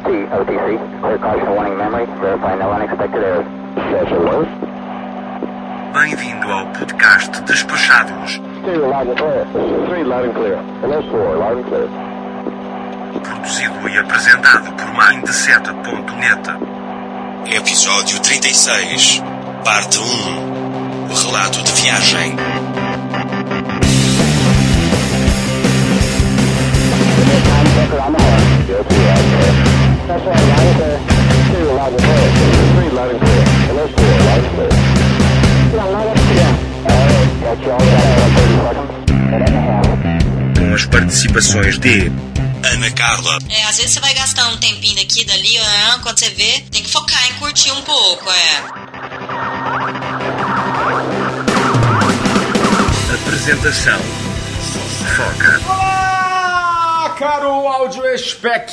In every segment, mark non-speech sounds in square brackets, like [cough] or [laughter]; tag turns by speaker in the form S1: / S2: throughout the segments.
S1: LT, OTC. Clear caution warning memory. Verify no unexpected errors.
S2: Bem-vindo ao podcast Despachados,
S1: Stereo loud and clear. Three loud and clear. Hello, four loud and clear.
S2: produzido e apresentado por Mindset.net.
S3: Episódio 36, Parte 1 O relato de viagem.
S1: Time checker on the horn. That's right, loud and clear. Stereo loud and clear. Three loud and clear. Hello, four loud and clear. Yeah, loud and clear. All right, catch y'all got 30 seconds. Minute and a half.
S2: Com as participações de
S3: Ana Carla,
S4: É, às vezes você vai gastar um tempinho daqui, dali, quando você vê, tem que focar em curtir um pouco, é.
S2: apresentação. Foca.
S5: Caro áudio spec.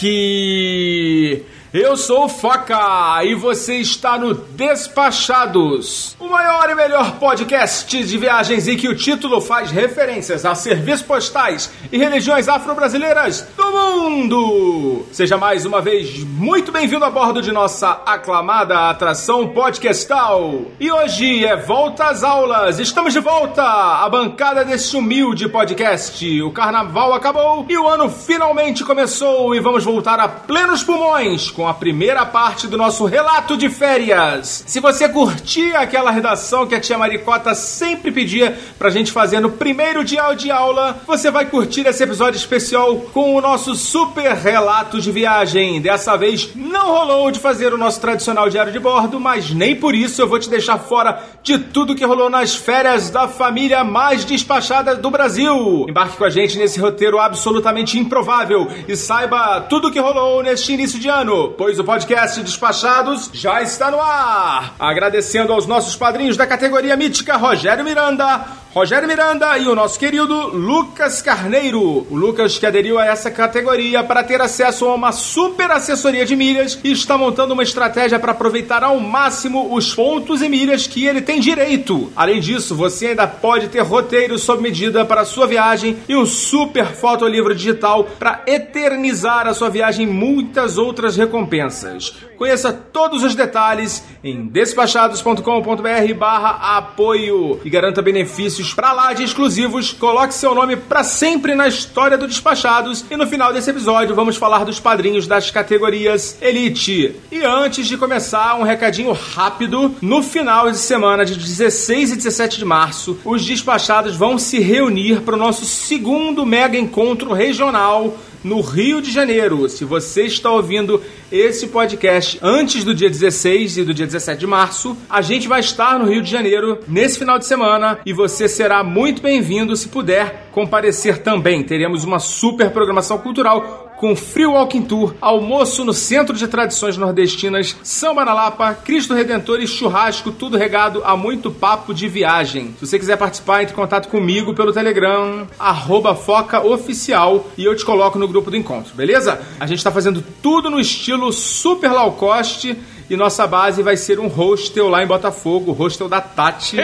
S5: Eu sou Foca e você está no Despachados, o maior e melhor podcast de viagens em que o título faz referências a serviços postais e religiões afro-brasileiras do mundo. Seja mais uma vez muito bem-vindo a bordo de nossa aclamada atração podcastal. E hoje é volta às aulas. Estamos de volta à bancada desse humilde podcast. O carnaval acabou e o ano finalmente começou e vamos voltar a plenos pulmões com a primeira parte do nosso relato de férias. Se você curtia aquela redação que a tia Maricota sempre pedia pra gente fazer no primeiro dia de aula, você vai curtir esse episódio especial com o nosso super relato de viagem. Dessa vez não rolou de fazer o nosso tradicional diário de bordo, mas nem por isso eu vou te deixar fora de tudo que rolou nas férias da família mais despachada do Brasil. Embarque com a gente nesse roteiro absolutamente improvável e saiba tudo que rolou neste início de ano, pois o podcast Despachados já está no ar. Agradecendo aos nossos padrinhos da categoria mítica Rogério Miranda, Rogério Miranda e o nosso querido Lucas Carneiro. O Lucas que aderiu a essa categoria para ter acesso a uma super assessoria de milhas e está montando uma estratégia para aproveitar ao máximo os pontos e milhas que ele tem direito. Além disso, você ainda pode ter roteiro sob medida para a sua viagem e um super fotolivro digital para eternizar a sua viagem e muitas outras recompensas. Conheça todos os detalhes em despachados.com.br barra apoio e garanta benefícios pra lá de exclusivos. Coloque seu nome pra sempre na história do Despachados e no final desse episódio vamos falar dos padrinhos das categorias Elite. E antes de começar, um recadinho rápido. No final de semana de 16 e 17 de março, os Despachados vão se reunir para o nosso segundo mega encontro regional no Rio de Janeiro. Se você está ouvindo esse podcast antes do dia 16 e do dia 17 de março, a gente vai estar no Rio de Janeiro nesse final de semana e você será muito bem-vindo se puder comparecer também. Teremos uma super programação cultural com Free Walking Tour, almoço no Centro de Tradições Nordestinas, samba na Lapa, Cristo Redentor e churrasco, tudo regado a muito papo de viagem. Se você quiser participar, entre em contato comigo pelo Telegram, arroba Foca Oficial, e eu te coloco no grupo do encontro, beleza? A gente tá fazendo tudo no estilo super low cost, e nossa base vai ser um hostel lá em Botafogo, o hostel da Tati.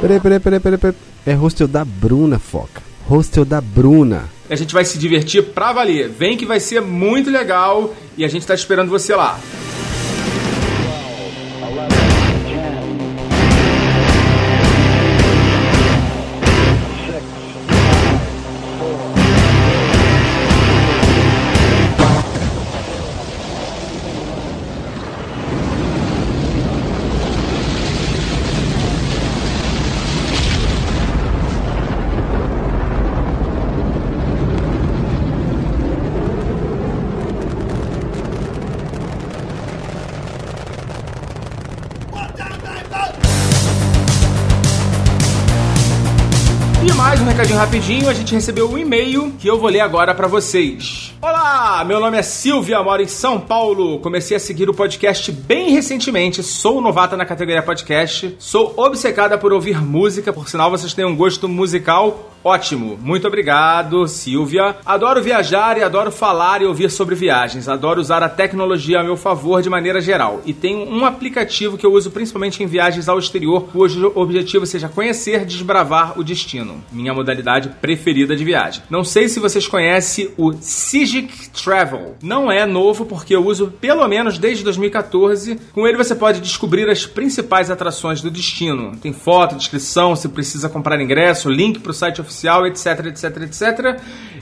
S6: Peraí, peraí, peraí, peraí, peraí. É hostel da Bruna, Foca. Hostel da Bruna.
S5: A gente vai se divertir pra valer. Vem que vai ser muito legal e a gente tá esperando você lá. Rapidinho, a gente recebeu um e-mail que eu vou ler agora pra vocês. Olá, meu nome é Silvia, moro em São Paulo. Comecei a seguir o podcast bem recentemente. Sou novata na categoria podcast. Sou obcecada por ouvir música, por sinal vocês têm um gosto musical Ótimo, muito obrigado, Silvia. Adoro viajar e adoro falar e ouvir sobre viagens. Adoro usar a tecnologia a meu favor de maneira geral. E tenho um aplicativo que eu uso principalmente em viagens ao exterior, cujo objetivo seja conhecer, desbravar o destino. Minha modalidade preferida de viagem. Não sei se vocês conhecem o Sigic Travel. Não é novo porque eu uso pelo menos desde 2014. Com ele você pode descobrir as principais atrações do destino. Tem foto, descrição, se precisa comprar ingresso, link para o site oficial, etc, etc, etc.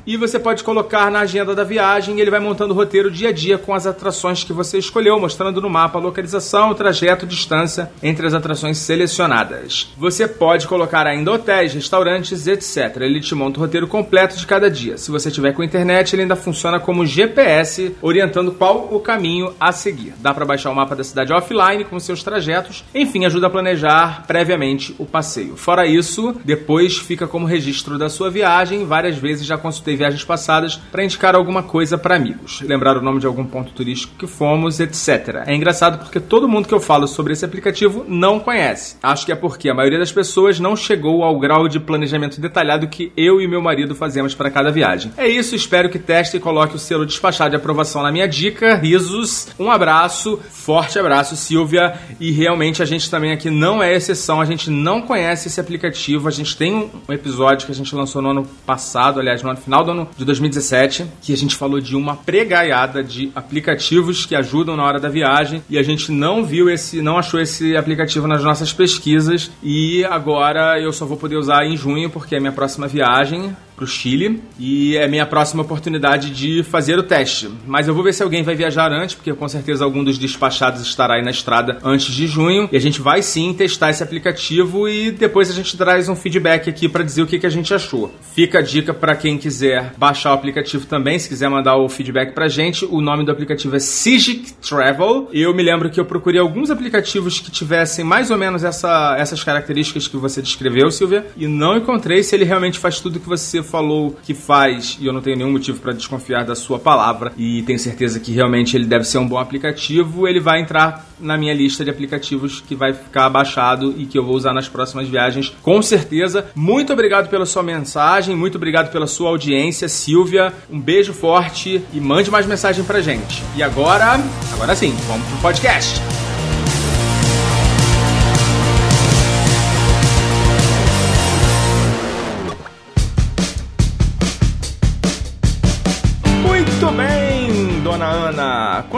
S5: E você pode colocar na agenda da viagem e ele vai montando o roteiro dia a dia com as atrações que você escolheu, mostrando no mapa a localização, o trajeto, distância entre as atrações selecionadas. Você pode colocar ainda hotéis, restaurantes, etc. Ele te monta o roteiro completo de cada dia. Se você tiver com internet, ele ainda funciona como GPS, orientando qual o caminho a seguir. Dá para baixar o mapa da cidade offline com seus trajetos, enfim, ajuda a planejar previamente o passeio. Fora isso, depois fica como registro da sua viagem. Várias vezes já consultei viagens passadas para indicar alguma coisa para amigos, lembrar o nome de algum ponto turístico que fomos, etc. É engraçado porque todo mundo que eu falo sobre esse aplicativo não conhece. Acho que é porque a maioria das pessoas não chegou ao grau de planejamento detalhado que eu e meu marido fazemos para cada viagem. É isso, espero que teste e coloque o selo despachado de aprovação na minha dica. Risos, um abraço, forte abraço, Silvia. E realmente a gente também aqui não é exceção, a gente não conhece esse aplicativo. A gente tem um episódio que a gente lançou no ano passado, aliás, no final do ano de 2017, que a gente falou de uma pregaiada de aplicativos que ajudam na hora da viagem e a gente não viu esse, não achou esse aplicativo nas nossas pesquisas e agora eu só vou poder usar em junho porque é minha próxima viagem para o Chile e é minha próxima oportunidade de fazer o teste. Mas eu vou ver se alguém vai viajar antes, porque com certeza algum dos despachados estará aí na estrada antes de junho. E a gente vai sim testar esse aplicativo e depois a gente traz um feedback aqui para dizer o que, que a gente achou. Fica a dica para quem quiser baixar o aplicativo também, se quiser mandar o feedback pra gente. O nome do aplicativo é Sigic Travel. Eu me lembro que eu procurei alguns aplicativos que tivessem mais ou menos essa, essas características que você descreveu, Silvia, e não encontrei se ele realmente faz tudo que você falou que faz, e eu não tenho nenhum motivo para desconfiar da sua palavra, e tenho certeza que realmente ele deve ser um bom aplicativo, ele vai entrar na minha lista de aplicativos que vai ficar baixado e que eu vou usar nas próximas viagens, com certeza. Muito obrigado pela sua mensagem, muito obrigado pela sua audiência, Silvia. Um beijo forte e mande mais mensagem pra gente. E agora, agora sim, vamos pro podcast.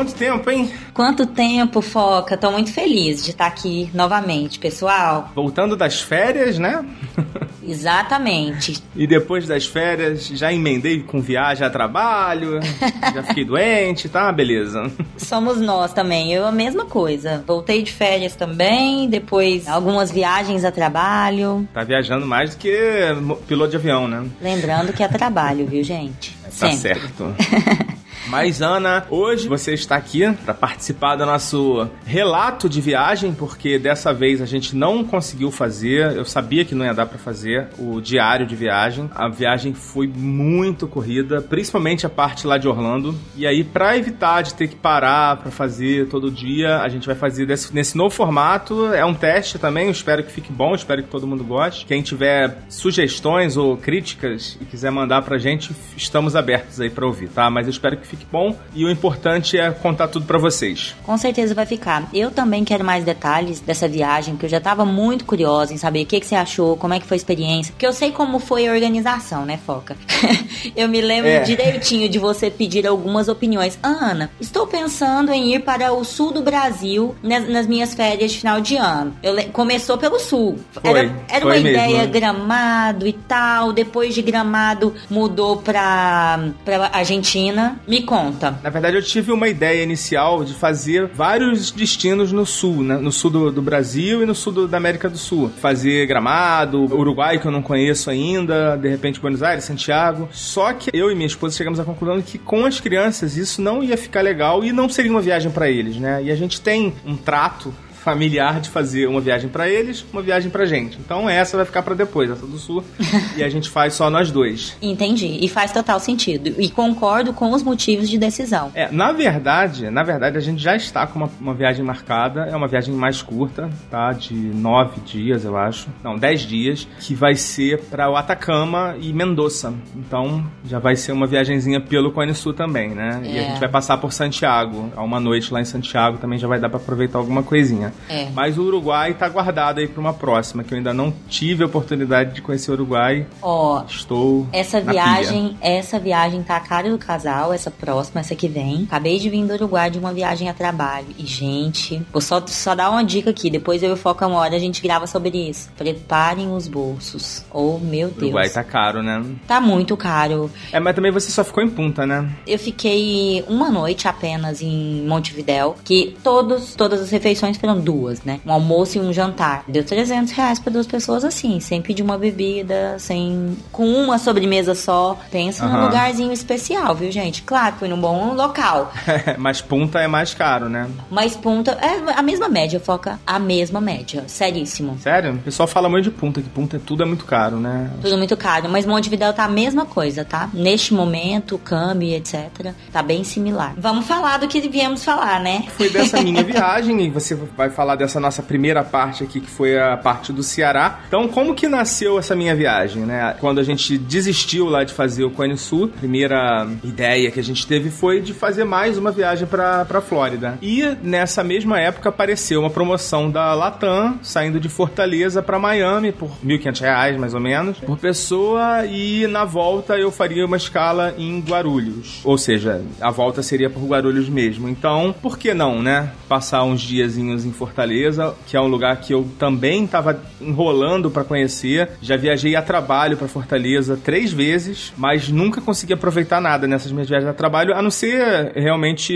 S5: Quanto tempo, hein?
S4: Quanto tempo, Foca? Tô muito feliz de estar aqui novamente, pessoal.
S5: Voltando das férias, né? [laughs]
S4: Exatamente.
S5: E depois das férias, já emendei com viagem a trabalho, [laughs] já fiquei doente, tá? Beleza.
S4: Somos nós também, eu a mesma coisa. Voltei de férias também, depois algumas viagens a trabalho.
S5: Tá viajando mais do que piloto de avião, né?
S4: Lembrando que é trabalho, viu, gente?
S5: Tá
S4: Sempre.
S5: certo. [laughs] Mas, Ana, hoje você está aqui para participar do nosso relato de viagem, porque dessa vez a gente não conseguiu fazer. Eu sabia que não ia dar para fazer o diário de viagem. A viagem foi muito corrida, principalmente a parte lá de Orlando. E aí, para evitar de ter que parar para fazer todo dia, a gente vai fazer desse, nesse novo formato. É um teste também. Eu espero que fique bom, espero que todo mundo goste. Quem tiver sugestões ou críticas e quiser mandar pra gente, estamos abertos aí para ouvir, tá? Mas eu espero que fique bom e o importante é contar tudo para vocês.
S4: Com certeza vai ficar. Eu também quero mais detalhes dessa viagem, porque eu já tava muito curiosa em saber o que, que você achou, como é que foi a experiência. Porque eu sei como foi a organização, né, Foca? [laughs] eu me lembro
S5: É.
S4: direitinho de você pedir algumas opiniões. Ana, estou pensando em ir para o sul do Brasil nas, nas minhas férias de final de ano. Eu Começou pelo sul.
S5: Foi,
S4: era era
S5: foi
S4: uma
S5: mesmo.
S4: ideia gramado e tal. Depois de gramado mudou pra, pra Argentina. Me conta.
S5: Na verdade, eu tive uma ideia inicial de fazer vários destinos no sul, né? No sul do, do Brasil e no sul do- da América do Sul. Fazer Gramado, Uruguai, que eu não conheço ainda, de repente Buenos Aires, Santiago. Só que eu e minha esposa chegamos à conclusão que com as crianças isso não ia ficar legal e não seria uma viagem para eles, né? E a gente tem um trato familiar de fazer uma viagem para eles, uma viagem pra gente. Então essa vai ficar para depois, essa do sul, [laughs] e a gente faz só nós dois.
S4: Entendi. E faz total sentido. E concordo com os motivos de decisão.
S5: É, na verdade, na verdade, a gente já está com uma, uma viagem marcada. É uma viagem mais curta, tá? De nove dias, eu acho. Não, dez dias, que vai ser para o Atacama e Mendoza. Então, já vai ser uma viagenzinha pelo Cone Sul também, né? E a
S4: É.
S5: gente vai passar por Santiago. Há uma noite lá em Santiago também já vai dar para aproveitar alguma coisinha. Né?
S4: É.
S5: Mas o Uruguai tá guardado aí pra uma próxima, que eu ainda não tive a oportunidade de conhecer o Uruguai.
S4: Ó,
S5: Estou.
S4: Essa viagem, essa viagem tá a cara do casal, essa próxima, essa que vem. Acabei de vir do Uruguai de uma viagem a trabalho. E, gente, vou só, só dar uma dica aqui. Depois eu e o Foca uma hora a gente grava sobre isso. Preparem os bolsos. Oh, meu. Deus.
S5: O Uruguai tá caro, né?
S4: Tá muito caro.
S5: É, mas também você só ficou em punta, né?
S4: Eu fiquei uma noite apenas em Montevidéu, que todos, todas as refeições foram duas, né? Um almoço e um jantar. Deu 300 reais pra duas pessoas assim, sem pedir uma bebida, sem... com uma sobremesa só. Pensa num
S5: Aham.
S4: lugarzinho especial, viu, gente? Claro, foi num bom local. [laughs]
S5: mas punta é mais caro, né?
S4: Mas ponta, é a mesma média, Foca. A mesma média. Seríssimo.
S5: Sério? O pessoal fala muito de punta, que punta é tudo é muito caro, né?
S4: Tudo muito caro, mas Montevidéu tá a mesma coisa, tá? Neste momento, câmbio, etc, tá bem similar. Vamos falar do que viemos falar, né?
S5: Foi dessa minha [laughs] viagem e você vai falar dessa nossa primeira parte aqui, que foi a parte do Ceará. Então, como que nasceu essa minha viagem, né? Quando a gente desistiu lá de fazer o Cone Sul, a primeira ideia que a gente teve foi de fazer mais uma viagem pra, pra Flórida. E nessa mesma época apareceu uma promoção da Latam, saindo de Fortaleza pra Miami por 1.500 reais, mais ou menos, por pessoa, e na volta eu faria uma escala em Guarulhos. Ou seja, a volta seria por Guarulhos mesmo. Então, por que não, né? Passar uns diazinhos em Fortaleza, que é um lugar que eu também estava enrolando pra conhecer. Já viajei a trabalho pra Fortaleza três vezes, mas nunca consegui aproveitar nada nessas minhas viagens a trabalho, a não ser realmente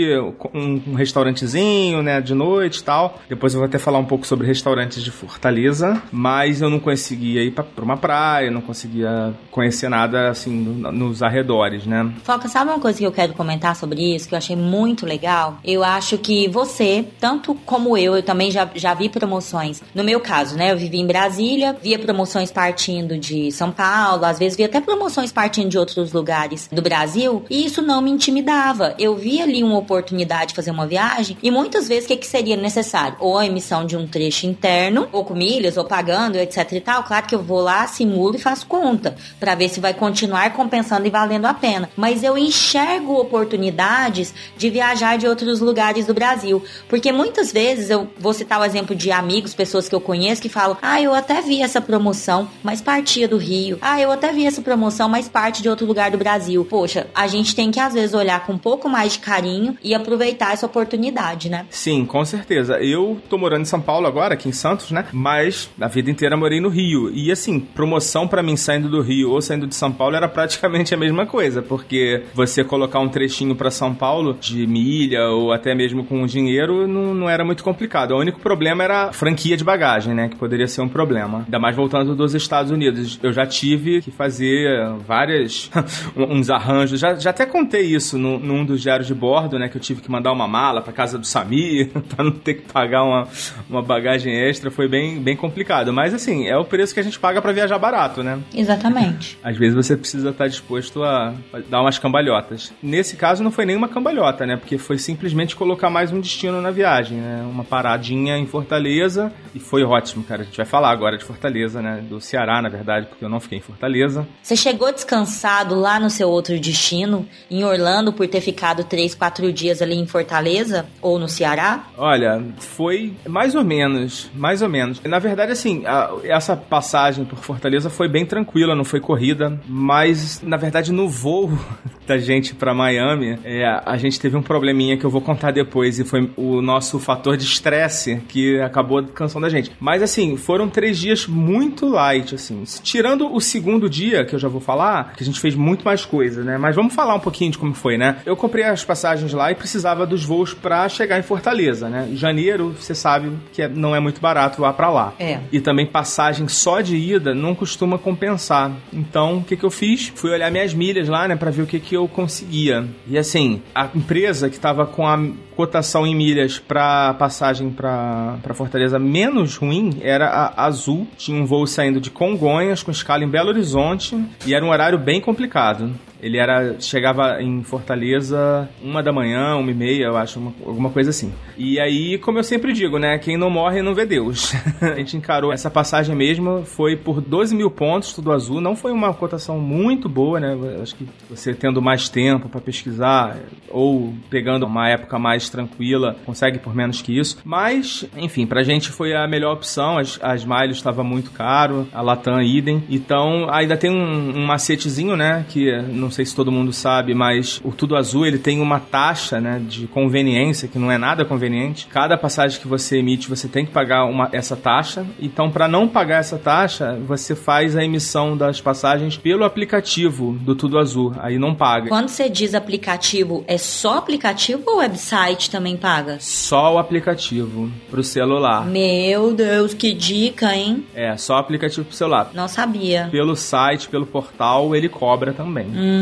S5: um, restaurantezinho, né, de noite e tal. Depois eu vou até falar um pouco sobre restaurantes de Fortaleza, mas eu não conseguia ir pra uma praia, não conseguia conhecer nada assim no- nos arredores, né?
S4: Foca, sabe uma coisa que eu quero comentar sobre isso, que eu achei muito legal? Eu acho que você, tanto como eu, eu também já, já vi promoções. No meu caso, né? Eu vivi em Brasília, via promoções partindo de São Paulo, às vezes via até promoções partindo de outros lugares do Brasil, e isso não me intimidava. Eu via ali uma oportunidade de fazer uma viagem, e muitas vezes o que, que seria necessário? Ou a emissão de um trecho interno, ou com milhas, ou pagando, etc e tal. Claro que eu vou lá, simulo e faço conta, pra ver se vai continuar compensando e valendo a pena. Mas eu enxergo oportunidades de viajar de outros lugares do Brasil. Porque muitas vezes eu vou citar o exemplo de amigos, pessoas que eu conheço que falam: Ah, eu até vi essa promoção, mas partia do Rio. Ah, eu até vi essa promoção, mas parte de outro lugar do Brasil. Poxa, a gente tem que às vezes olhar com um pouco mais de carinho e aproveitar essa oportunidade, né?
S5: Sim, com certeza. Eu tô morando em São Paulo agora, aqui em Santos, né? Mas a vida inteira morei no Rio. E assim, promoção pra mim saindo do Rio ou saindo de São Paulo era praticamente a mesma coisa, porque você colocar um trechinho pra São Paulo de milha ou até mesmo com dinheiro não, não era muito complicado. O único problema era a franquia de bagagem, né? Que poderia ser um problema. Ainda mais voltando dos Estados Unidos. Eu já tive que fazer várias. [laughs] uns arranjos. Já, já até contei isso no, num dos diários de bordo, né? Que eu tive que mandar uma mala pra casa do Samir [laughs] pra não ter que pagar uma, uma bagagem extra. Foi bem, bem complicado. Mas assim, é o preço que a gente paga pra viajar barato, né?
S4: Exatamente. [laughs]
S5: Às vezes você precisa estar disposto a dar umas cambalhotas. Nesse caso não foi nenhuma cambalhota, né? Porque foi simplesmente colocar mais um destino na viagem, né? Uma paradinha em Fortaleza e foi ótimo, cara. A gente vai falar agora de Fortaleza, né? Do Ceará, na verdade, porque eu não fiquei em Fortaleza.
S4: Você chegou descansado lá no seu outro destino, em Orlando, por ter ficado três, quatro dias ali em Fortaleza ou no Ceará?
S5: Olha, foi mais ou menos, mais ou menos. Na verdade, assim, a- essa passagem por Fortaleza foi bem tranquila, não foi corrida, mas na verdade no voo [laughs] da gente pra Miami, é, a gente teve um probleminha que eu vou contar depois e foi o nosso fator de estresse que acabou cansando a gente. Mas assim, foram três dias muito light, assim. Tirando o segundo dia, que eu já vou falar, que a gente fez muito mais coisa, né? Mas vamos falar um pouquinho de como foi, né? Eu comprei as passagens lá e precisava dos voos pra chegar em Fortaleza, né? Janeiro, você sabe que é- não é muito barato lá pra lá.
S4: É.
S5: E também passagem só de ida não costuma compensar. Então, o que, que eu fiz? Fui olhar minhas milhas lá, né, pra ver o que, que eu conseguia. E assim, a empresa que tava com a cotação em milhas pra passagem pra Fortaleza menos ruim era a Azul. Tinha um voo saindo de Congonhas com escala em Belo Horizonte e era um horário bem complicado. Ele era chegava em Fortaleza uma da manhã, uma e meia, eu acho, uma, alguma coisa assim. E aí, como eu sempre digo, né? Quem não morre não vê Deus. [laughs] a gente encarou essa passagem mesmo, foi por 12 mil pontos, tudo azul. Não foi uma cotação muito boa, né? Acho que você tendo mais tempo para pesquisar ou pegando uma época mais tranquila, consegue por menos que isso. Mas, enfim, pra gente foi a melhor opção. As, as Miles estava muito caro, a Latam idem. Então, ainda tem um, um macetezinho, né? Que não sei se todo mundo sabe, mas o Tudo Azul ele tem uma taxa, né? De conveniência, que não é nada conveniente. Cada passagem que você emite, você tem que pagar uma, essa taxa. Então, para não pagar essa taxa, você faz a emissão das passagens pelo aplicativo do Tudo Azul. Aí não paga.
S4: Quando você diz aplicativo, é só aplicativo ou o website também paga?
S5: Só o aplicativo pro celular.
S4: Meu Deus, que dica, hein?
S5: É, só aplicativo pro celular.
S4: Não sabia.
S5: Pelo site, pelo portal, ele cobra também.
S4: Hum,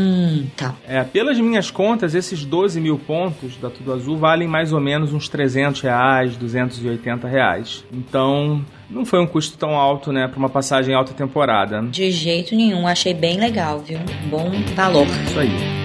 S4: tá.
S5: É, pelas minhas contas, esses 12 mil pontos da Tudo Azul valem mais ou menos uns 300 reais, 280 reais. Então, não foi um custo tão alto, né, para uma passagem alta temporada.
S4: De jeito nenhum, achei bem legal, viu? Bom valor.
S5: Isso aí.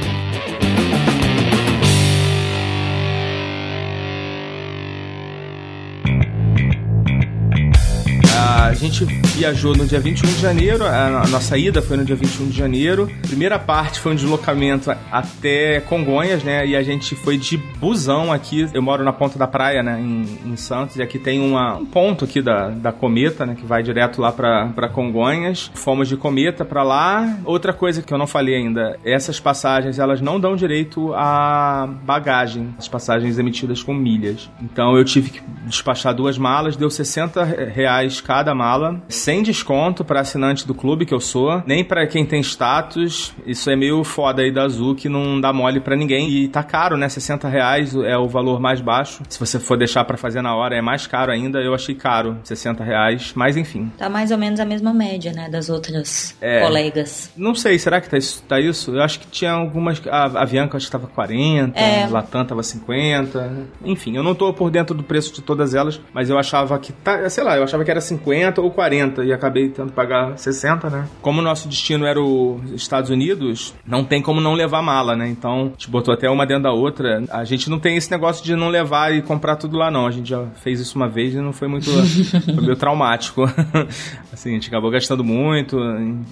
S5: A gente viajou no dia 21 de janeiro, a nossa ida foi no dia 21 de janeiro. Primeira parte foi um deslocamento até Congonhas, né? E a gente foi de busão aqui. Eu moro na ponta da praia, né? Em, em Santos. E aqui tem uma, um ponto aqui da, da Cometa, né? Que vai direto lá pra Congonhas. Fomos de Cometa pra lá. Outra coisa que eu não falei ainda: essas passagens elas não dão direito a bagagem. As passagens emitidas com milhas. Então eu tive que despachar duas malas, deu 60 reais cada mala, sem desconto para assinante do clube que eu sou, nem para quem tem status. Isso é meio foda aí da Azul que não dá mole para ninguém e tá caro, né? 60 reais é o valor mais baixo. Se você for deixar para fazer na hora é mais caro ainda. Eu achei caro, 60 reais, mas enfim.
S4: Tá mais ou menos a mesma média, né, das outras
S5: É.
S4: colegas.
S5: Não sei, será que tá isso? Tá isso? Eu acho que tinha algumas. A a Avianca acho que tava 40,
S4: É.
S5: a Latam tava 50. Enfim, eu não tô por dentro do preço de todas elas, mas eu achava que tá, sei lá, eu achava que era 50 ou 40 e acabei tendo que pagar 60, né? Como o nosso destino era os Estados Unidos, não tem como não levar mala, né? Então, a gente botou até uma dentro da outra. A gente não tem esse negócio de não levar e comprar tudo lá, não. A gente já fez isso uma vez e não foi muito. [laughs] foi meio traumático. [laughs] assim, a gente acabou gastando muito.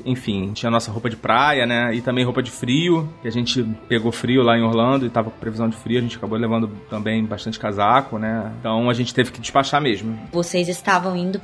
S5: Enfim, tinha a nossa roupa de praia, né? E também roupa de frio, que a gente pegou frio lá em Orlando e tava com previsão de frio. A gente acabou levando também bastante casaco, né? Então a gente teve que despachar mesmo.
S4: Vocês estavam indo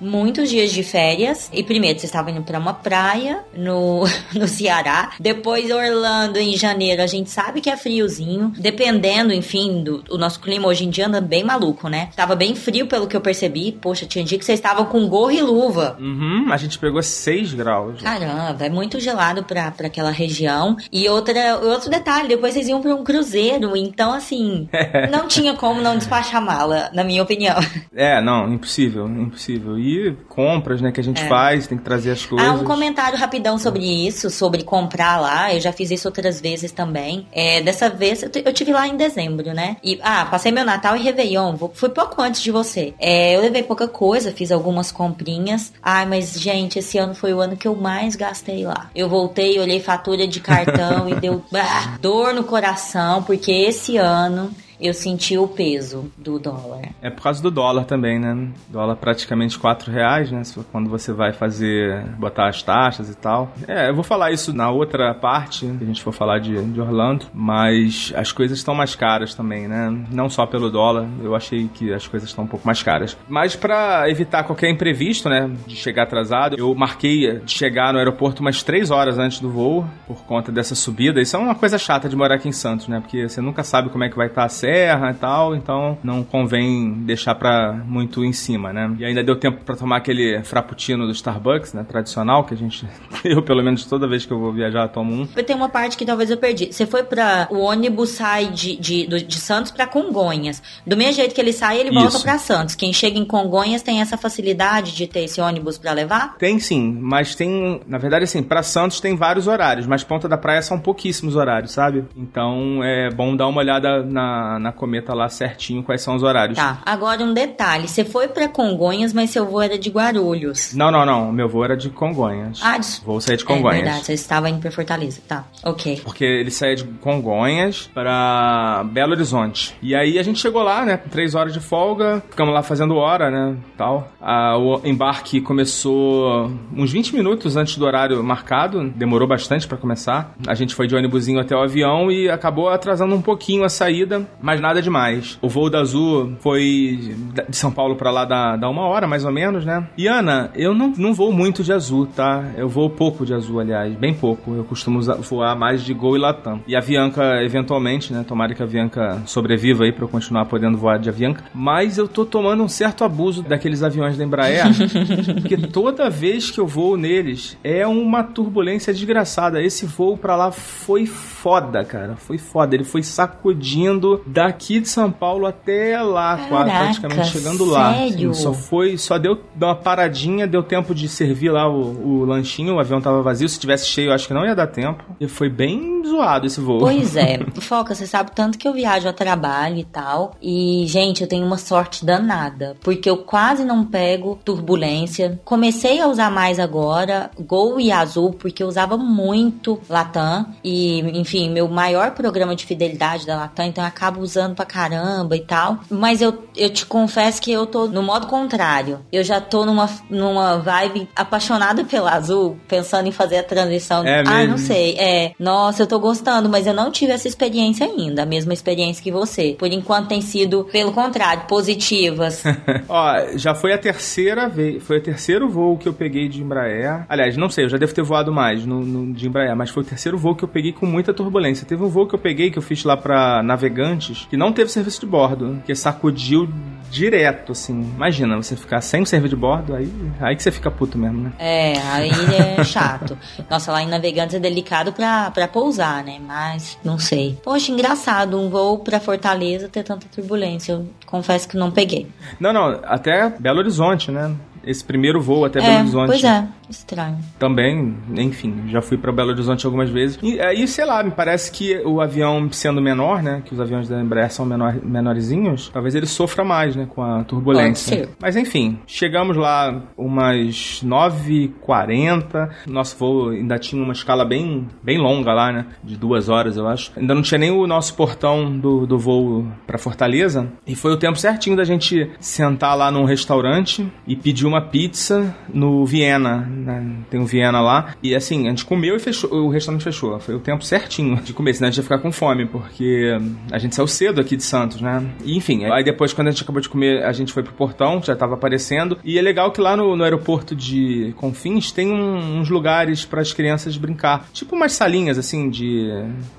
S4: muitos dias de férias. E primeiro, vocês estavam indo pra uma praia no, [laughs] no Ceará. Depois, Orlando, em janeiro, a gente sabe que é friozinho. Dependendo, enfim, do o nosso clima hoje em dia anda bem maluco, né? Tava bem frio, pelo que eu percebi. Poxa, tinha dia que vocês estavam com gorro e luva.
S5: Uhum, a gente pegou 6 graus.
S4: Caramba, é muito gelado pra, pra aquela região. E outra, outro detalhe, depois vocês iam pra um cruzeiro. Então, assim, [laughs] não tinha como não despachar mala, na minha opinião.
S5: É, não, impossível, impossível. E compras, né, que a gente
S4: É.
S5: faz, tem que trazer as coisas.
S4: Ah, um comentário rapidão sobre isso, sobre comprar lá. Eu já fiz isso outras vezes também. É, dessa vez, eu, eu tive lá em dezembro, né? E, ah, passei meu Natal e Réveillon. Fui pouco antes de você. É, eu levei pouca coisa, fiz algumas comprinhas. Ai, mas, gente, esse ano foi o ano que eu mais gastei lá. Eu voltei, olhei fatura de cartão e deu [laughs] ah, dor no coração, porque esse ano eu senti o peso do dólar.
S5: É por causa do dólar também, né? Dólar praticamente 4 reais, né? Quando você vai fazer, botar as taxas e tal. É, eu vou falar isso na outra parte, que a gente for falar de, de Orlando, mas as coisas estão mais caras também, né? Não só pelo dólar, eu achei que as coisas estão um pouco mais caras. Mas pra evitar qualquer imprevisto, né? De chegar atrasado, eu marquei de chegar no aeroporto umas 3 horas antes do voo, por conta dessa subida. Isso é uma coisa chata de morar aqui em Santos, né? Porque você nunca sabe como é que vai estar a serra e tal, então não convém deixar pra muito em cima, né? E ainda deu tempo pra tomar aquele frappuccino do Starbucks, né? Tradicional, que a gente, [laughs] eu pelo menos toda vez que eu vou viajar tomo um.
S4: Tem uma parte que talvez eu perdi. Você foi pra. O ônibus sai de, de, de Santos pra Congonhas. Do mesmo jeito que ele sai, ele volta pra Santos. Quem chega em Congonhas tem essa facilidade de ter esse ônibus pra levar?
S5: Tem sim, mas tem, na verdade assim, pra Santos tem vários horários, mas Ponta da Praia são pouquíssimos horários, sabe? Então é bom dar uma olhada na na, na cometa lá certinho quais são os horários.
S4: Tá. Agora um detalhe. Você foi pra Congonhas, mas seu voo era de Guarulhos.
S5: Não, não, não. Meu voo era de Congonhas.
S4: Ah, des...
S5: Vou sair de
S4: É
S5: Congonhas.
S4: verdade, você estava indo pra Fortaleza. Tá, ok.
S5: Porque ele saía de Congonhas para Belo Horizonte. E aí a gente chegou lá, né? com Três horas de folga, ficamos lá fazendo hora, né? Tal. Ah, o embarque começou uns 20 minutos antes do horário marcado, demorou bastante para começar. A gente foi de ônibusinho até o avião e acabou atrasando um pouquinho a saída, mas nada demais. O voo da Azul foi de São Paulo para lá dá uma hora mais ou menos, né? E Ana, eu não, não vou muito de Azul, tá? Eu vou pouco de Azul, aliás, bem pouco. Eu costumo voar mais de Gol e Latam. E a Avianca, eventualmente, né? Tomara que a Avianca sobreviva aí pra eu continuar podendo voar de Avianca. Mas eu tô tomando um certo abuso daqueles aviões da Embraer, [laughs] porque toda vez que eu voo neles é uma turbulência desgraçada. Esse voo pra lá foi foda, cara. Foi foda. Ele foi sacudindo daqui de São Paulo até lá, quase,
S4: Caraca,
S5: praticamente chegando lá.
S4: sério?
S5: Assim, só foi, só deu uma paradinha, deu tempo de servir lá o, o lanchinho, o avião tava vazio. Se tivesse cheio, eu acho que não ia dar tempo. E foi bem zoado esse voo.
S4: Pois é, [laughs] Foca, você sabe tanto que eu viajo a trabalho e tal. E, gente, eu tenho uma sorte danada. Porque eu quase não pego turbulência. Comecei a usar mais agora Gol e Azul, porque eu usava muito Latam. E, enfim, meu maior programa de fidelidade da Latam, então eu acabo usando pra caramba e tal. Mas eu, eu te confesso que eu tô no modo contrário. Eu já tô numa, numa vibe apaixonada pela Azul, pensando em fazer a transição.
S5: É
S4: ah,
S5: mesmo?
S4: não sei. É, nossa, eu tô gostando, mas eu não tive essa experiência ainda, a mesma experiência que você. Por enquanto tem sido, pelo contrário, positivas. [laughs]
S5: Ó, já foi a terceira vez, foi o terceiro voo que eu peguei de Embraer. Aliás, não sei, eu já devo ter voado mais no, no- de Embraer, mas foi o terceiro voo que eu peguei com muita turbulência. Teve um voo que eu peguei que eu fiz lá pra Navegantes, que não teve serviço de bordo, que sacudiu direto, assim. Imagina, você ficar sem o serviço de bordo, aí, aí que você fica puto mesmo, né?
S4: É, aí é chato. [laughs] Nossa, lá em Navegantes é delicado pra, pra pousar, né? Mas não sei. Poxa, engraçado, um voo pra Fortaleza ter tanta turbulência. Eu confesso que não peguei.
S5: Não, não, até Belo Horizonte, né? Esse primeiro voo até Belo
S4: é,
S5: Horizonte.
S4: pois é, estranho.
S5: Também, enfim, já fui pra Belo Horizonte algumas vezes. E aí, sei lá, me parece que o avião sendo menor, né? Que os aviões da Embraer são menor, menorzinhos, talvez ele sofra mais, né? Com a turbulência. Mas enfim, chegamos lá umas 9h40. Nosso voo ainda tinha uma escala bem, bem longa lá, né? De duas horas, eu acho. Ainda não tinha nem o nosso portão do, do voo pra Fortaleza. E foi o tempo certinho da gente sentar lá num restaurante e pedir uma pizza no Viena. né? Tem um Viena lá. E assim, a gente comeu e fechou. O restaurante fechou. Foi o tempo certinho de comer, senão a gente ia ficar com fome, porque a gente saiu cedo aqui de Santos, né? E enfim, aí depois, quando a gente acabou de comer, a gente foi pro portão, já tava aparecendo. E é legal que lá no, no aeroporto de Confins tem um- uns lugares para as crianças brincar. Tipo umas salinhas, assim, de,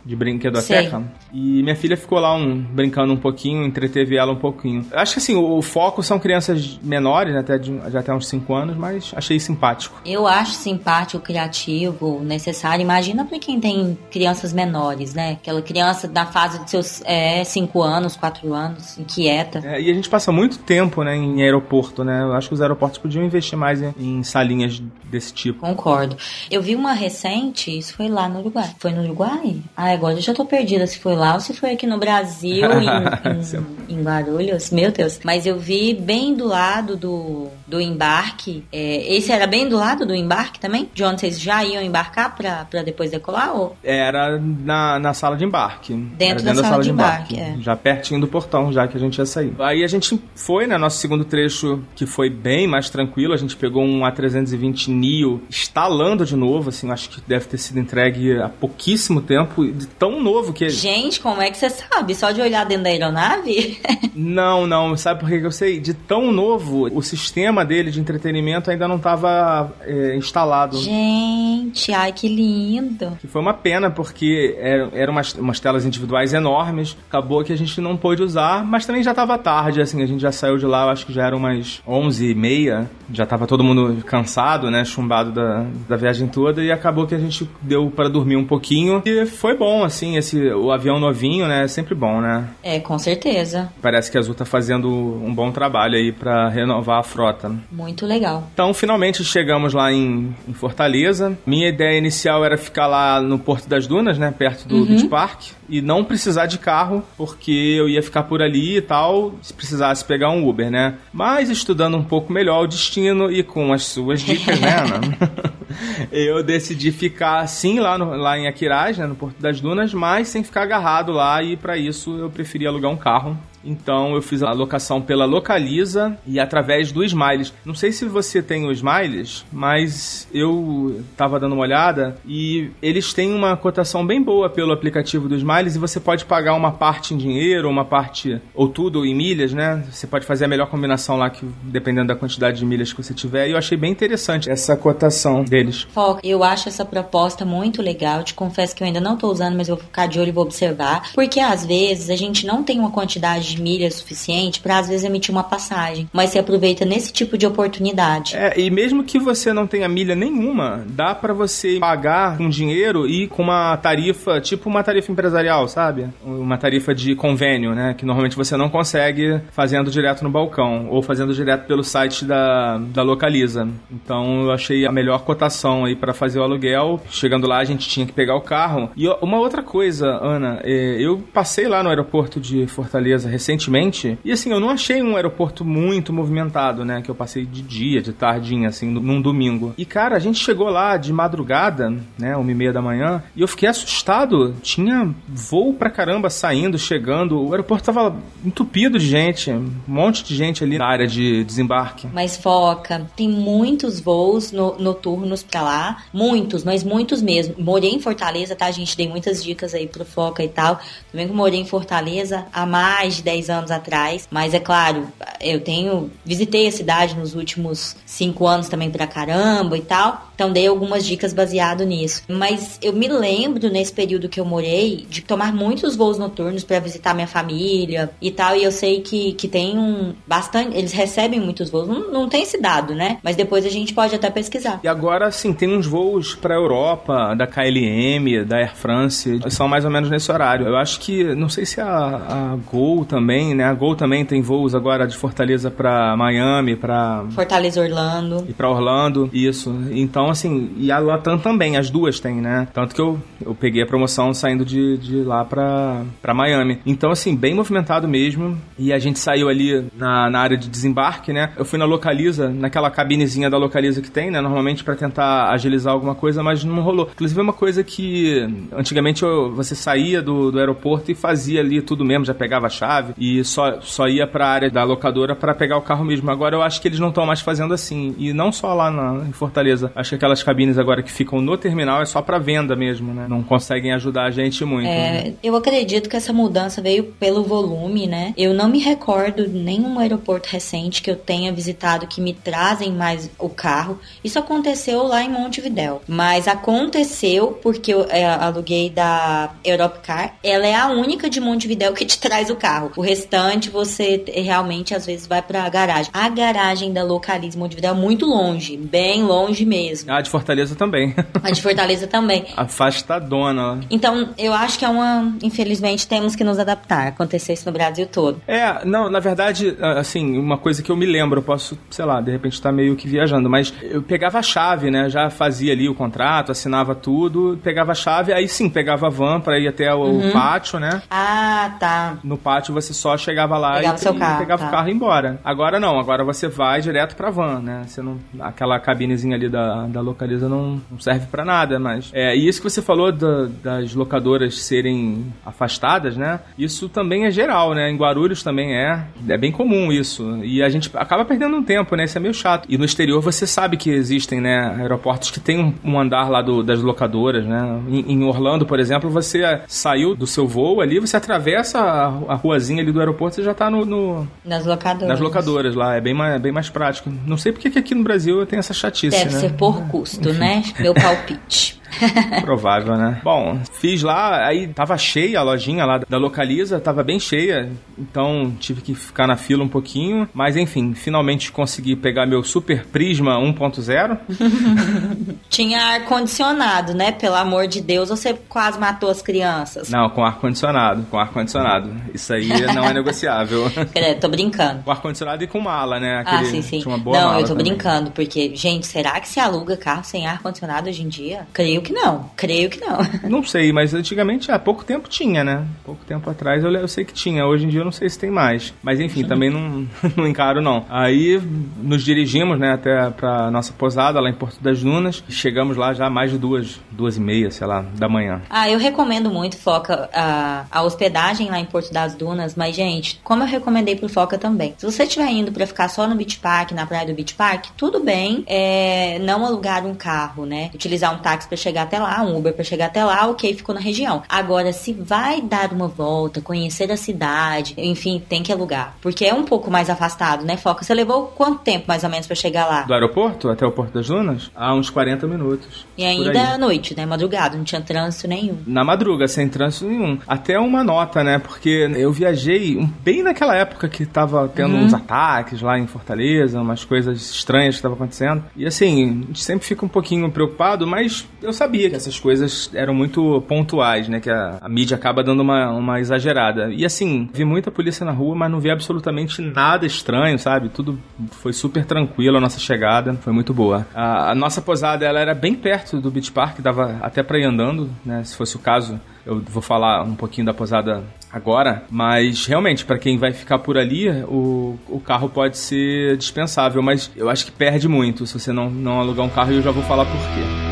S5: de brinquedoteca. E minha filha ficou lá um, brincando um pouquinho, entreteve ela um pouquinho. Acho que assim, o, o foco são crianças menores, né, até de, já até uns 5 anos, mas achei simpático.
S4: Eu acho simpático, criativo, necessário. Imagina pra quem tem crianças menores, né? Aquela criança na fase de seus 5 anos, 4 anos, inquieta.
S5: É, e a gente passa muito tempo, né, em aeroporto, né? Eu acho que os aeroportos podiam investir mais em, em salinhas desse tipo.
S4: Concordo. Eu vi uma recente, isso foi lá no Uruguai. Foi no Uruguai? Ah, agora eu já tô perdida se foi lá ou se foi aqui no Brasil, em, [laughs] em, em Guarulhos. Meu Deus. Mas eu vi bem do lado do, do embarque. É, esse era bem do lado do embarque também? De onde vocês já iam embarcar pra, pra depois decolar? Ou?
S5: Era na, na sala de embarque.
S4: Dentro
S5: Era
S4: da sala de embarque, é.
S5: Já pertinho do portão, já que a gente ia sair. Aí a gente foi, né? Nosso segundo trecho, que foi bem mais tranquilo. A gente pegou um A320 Neo instalando de novo, assim. Acho que deve ter sido entregue há pouquíssimo tempo. De tão novo que...
S4: Gente, como é que você sabe? Só de olhar dentro da aeronave? [laughs]
S5: Não, não. Sabe por que eu sei? De tão novo, o sistema dele de entretenimento ainda não estava instalado.
S4: Gente, ai que lindo.
S5: Que foi uma pena, porque eram era umas, umas telas individuais enormes. Acabou que a gente não pôde usar, mas também já estava tarde, assim. A gente já saiu de lá, eu acho que já eram umas 11 e meia. Já estava todo mundo cansado, né? Chumbado da, da viagem toda. E acabou que a gente deu para dormir um pouquinho. E foi bom, assim, esse, o avião novinho, né? É sempre bom, né?
S4: É, com certeza.
S5: Parece que a Azul tá fazendo um bom trabalho aí para renovar a frota.
S4: Muito legal.
S5: Então, finalmente chegamos lá em, em, Fortaleza. Minha ideia inicial era ficar lá no Porto das Dunas, né, perto do uhum. Beach Park, e não precisar de carro, porque eu ia ficar por ali e tal, se precisasse pegar um Uber, né? Mas estudando um pouco melhor o destino e com as suas dicas, né, Ana? [laughs] [laughs] eu decidi ficar sim lá, no, lá em Aquiraz, né, no Porto das Dunas, mas sem ficar agarrado lá e para isso eu preferi alugar um carro então eu fiz a locação pela Localiza e através do Smiles. Não sei se você tem o Smiles, mas eu tava dando uma olhada e eles têm uma cotação bem boa pelo aplicativo do Smiles e você pode pagar uma parte em dinheiro, uma parte ou tudo em milhas, né? Você pode fazer a melhor combinação lá que dependendo da quantidade de milhas que você tiver. E eu achei bem interessante essa cotação deles.
S4: Foco, eu acho essa proposta muito legal. Te confesso que eu ainda não estou usando, mas eu vou ficar de olho e vou observar, porque às vezes a gente não tem uma quantidade de de milha suficiente para às vezes emitir uma passagem, mas se aproveita nesse tipo de oportunidade.
S5: É, e mesmo que você não tenha milha nenhuma, dá para você pagar com dinheiro e com uma tarifa, tipo uma tarifa empresarial, sabe? Uma tarifa de convênio, né? Que normalmente você não consegue fazendo direto no balcão ou fazendo direto pelo site da, da Localiza. Então eu achei a melhor cotação aí para fazer o aluguel. Chegando lá, a gente tinha que pegar o carro. E uma outra coisa, Ana, é, eu passei lá no aeroporto de Fortaleza recentemente. E assim, eu não achei um aeroporto muito movimentado, né? Que eu passei de dia, de tardinha, assim, num domingo. E cara, a gente chegou lá de madrugada, né? Uma e meia da manhã, e eu fiquei assustado. Tinha voo pra caramba saindo, chegando. O aeroporto tava entupido de gente, um monte de gente ali na área de desembarque.
S4: Mas foca, tem muitos voos no, noturnos pra lá, muitos, mas muitos mesmo. Morei em Fortaleza, tá, gente? Dei muitas dicas aí pro Foca e tal. Também que morei em Fortaleza há mais de 10 10 anos atrás. Mas é claro, eu tenho. Visitei a cidade nos últimos 5 anos também pra caramba e tal. Então dei algumas dicas baseado nisso. Mas eu me lembro nesse período que eu morei de tomar muitos voos noturnos para visitar minha família e tal. E eu sei que, que tem um bastante. Eles recebem muitos voos. Não, não tem esse dado, né? Mas depois a gente pode até pesquisar.
S5: E agora sim, tem uns voos pra Europa, da KLM, da Air France. São mais ou menos nesse horário. Eu acho que. Não sei se a, a Gol também também, né? A Gol também tem voos agora de Fortaleza para Miami, para
S4: Fortaleza Orlando.
S5: E para Orlando, isso. Então, assim, e a Latam também, as duas têm, né? Tanto que eu, eu peguei a promoção saindo de, de lá para Miami. Então, assim, bem movimentado mesmo. E a gente saiu ali na, na área de desembarque, né? Eu fui na Localiza, naquela cabinezinha da Localiza que tem, né? Normalmente para tentar agilizar alguma coisa, mas não rolou. Inclusive, é uma coisa que antigamente eu, você saía do, do aeroporto e fazia ali tudo mesmo, já pegava a chave e só, só ia para a área da locadora para pegar o carro mesmo. Agora eu acho que eles não estão mais fazendo assim. E não só lá na, em Fortaleza. Acho que aquelas cabines agora que ficam no terminal é só para venda mesmo, né? Não conseguem ajudar a gente muito. É,
S4: né? Eu acredito que essa mudança veio pelo volume, né? Eu não me recordo nenhum aeroporto recente que eu tenha visitado que me trazem mais o carro. Isso aconteceu lá em Montevidéu. Mas aconteceu porque eu é, aluguei da Europcar. Ela é a única de Montevidéu [laughs] que te traz o carro. O restante você realmente às vezes vai pra garagem. A garagem da Localize Montevideo é muito longe, bem longe mesmo.
S5: A de Fortaleza também. [laughs]
S4: A de Fortaleza também.
S5: Afastadona.
S4: Então, eu acho que é uma. Infelizmente, temos que nos adaptar. Acontecer isso no Brasil todo.
S5: É, não, na verdade, assim, uma coisa que eu me lembro, eu posso, sei lá, de repente estar tá meio que viajando, mas eu pegava a chave, né? Já fazia ali o contrato, assinava tudo, pegava a chave, aí sim, pegava a van pra ir até o uhum. pátio, né?
S4: Ah, tá.
S5: No pátio você só chegava lá pegava e, carro, pegava tá. o carro e ia embora. Agora não, agora você vai direto pra van, né? Você não, aquela cabinezinha ali da, da localiza não, não serve para nada, mas é, e isso que você falou da, das locadoras serem afastadas, né? Isso também é geral, né? Em Guarulhos também é, é bem comum isso. E a gente acaba perdendo um tempo, né? Isso é meio chato. E no exterior você sabe que existem, né, aeroportos que tem um, um andar lá do, das locadoras, né? Em, em, Orlando, por exemplo, você saiu do seu voo ali, você atravessa a, a ruazinha ali do aeroporto, você já tá no, no,
S4: nas locadoras.
S5: Nas locadoras lá, é bem mais, bem mais prático. Não sei porque que aqui no Brasil tem essa chatice,
S4: Deve
S5: né?
S4: ser por custo, né? Meu palpite. [laughs] [laughs]
S5: Provável, né? Bom, fiz lá, aí tava cheia a lojinha lá da Localiza, tava bem cheia, então tive que ficar na fila um pouquinho, mas enfim, finalmente consegui pegar meu Super Prisma 1.0. [laughs]
S4: Tinha ar-condicionado, né? Pelo amor de Deus, você quase matou as crianças.
S5: Não, com ar-condicionado, com ar-condicionado. Isso aí não é negociável. [laughs]
S4: É, tô brincando.
S5: Com ar-condicionado e com mala, né?
S4: ah,
S5: Aquele-
S4: sim, sim.
S5: tinha uma boa
S4: não, eu tô
S5: também.
S4: brincando, porque, gente, será que se aluga carro sem ar-condicionado hoje em dia? Creio que não. Creio que não. [laughs]
S5: Não sei, mas antigamente há pouco tempo tinha, né? Pouco tempo atrás eu, eu sei que tinha. Hoje em dia eu não sei se tem mais. Mas enfim, [laughs] também não, [laughs] não encaro não. Aí nos dirigimos, né, até pra nossa posada lá em Porto das Dunas. Chegamos lá já mais de duas, duas e meia, sei lá, da manhã.
S4: Ah, eu recomendo muito, Foca, a, a hospedagem lá em Porto das Dunas, mas, gente, como eu recomendei pro Foca também, se você estiver indo pra ficar só no Beach Park, na praia do Beach Park, tudo bem é, não alugar um carro, né? Utilizar um táxi pra chegar até lá, um Uber pra chegar até lá, ok, ficou na região. Agora, se vai dar uma volta, conhecer a cidade, enfim, tem que alugar. Porque é um pouco mais afastado, né, Foca? Você levou quanto tempo, mais ou menos, pra chegar lá?
S5: Do aeroporto até o Porto das Dunas, há uns 40 minutos.
S4: E ainda à noite, né? Madrugada, não tinha trânsito nenhum.
S5: Na madruga, sem trânsito nenhum. Até uma nota, né? Porque eu viajei bem naquela época que tava tendo uns ataques lá em Fortaleza, umas coisas estranhas que estavam acontecendo. E assim, a gente sempre fica um pouquinho preocupado, mas eu sabia que essas coisas eram muito pontuais, né? Que a, a mídia acaba dando uma, uma exagerada. E assim, vi muita polícia na rua, mas não vi absolutamente nada estranho, sabe? Tudo foi super tranquilo a nossa chegada, foi muito boa. A, a nossa posada, ela era bem perto do Beach Park, dava até pra ir andando, né? Se fosse o caso, eu vou falar um pouquinho da posada agora, mas realmente, para quem vai ficar por ali, o, o carro pode ser dispensável, mas eu acho que perde muito se você não, não alugar um carro e eu já vou falar por quê.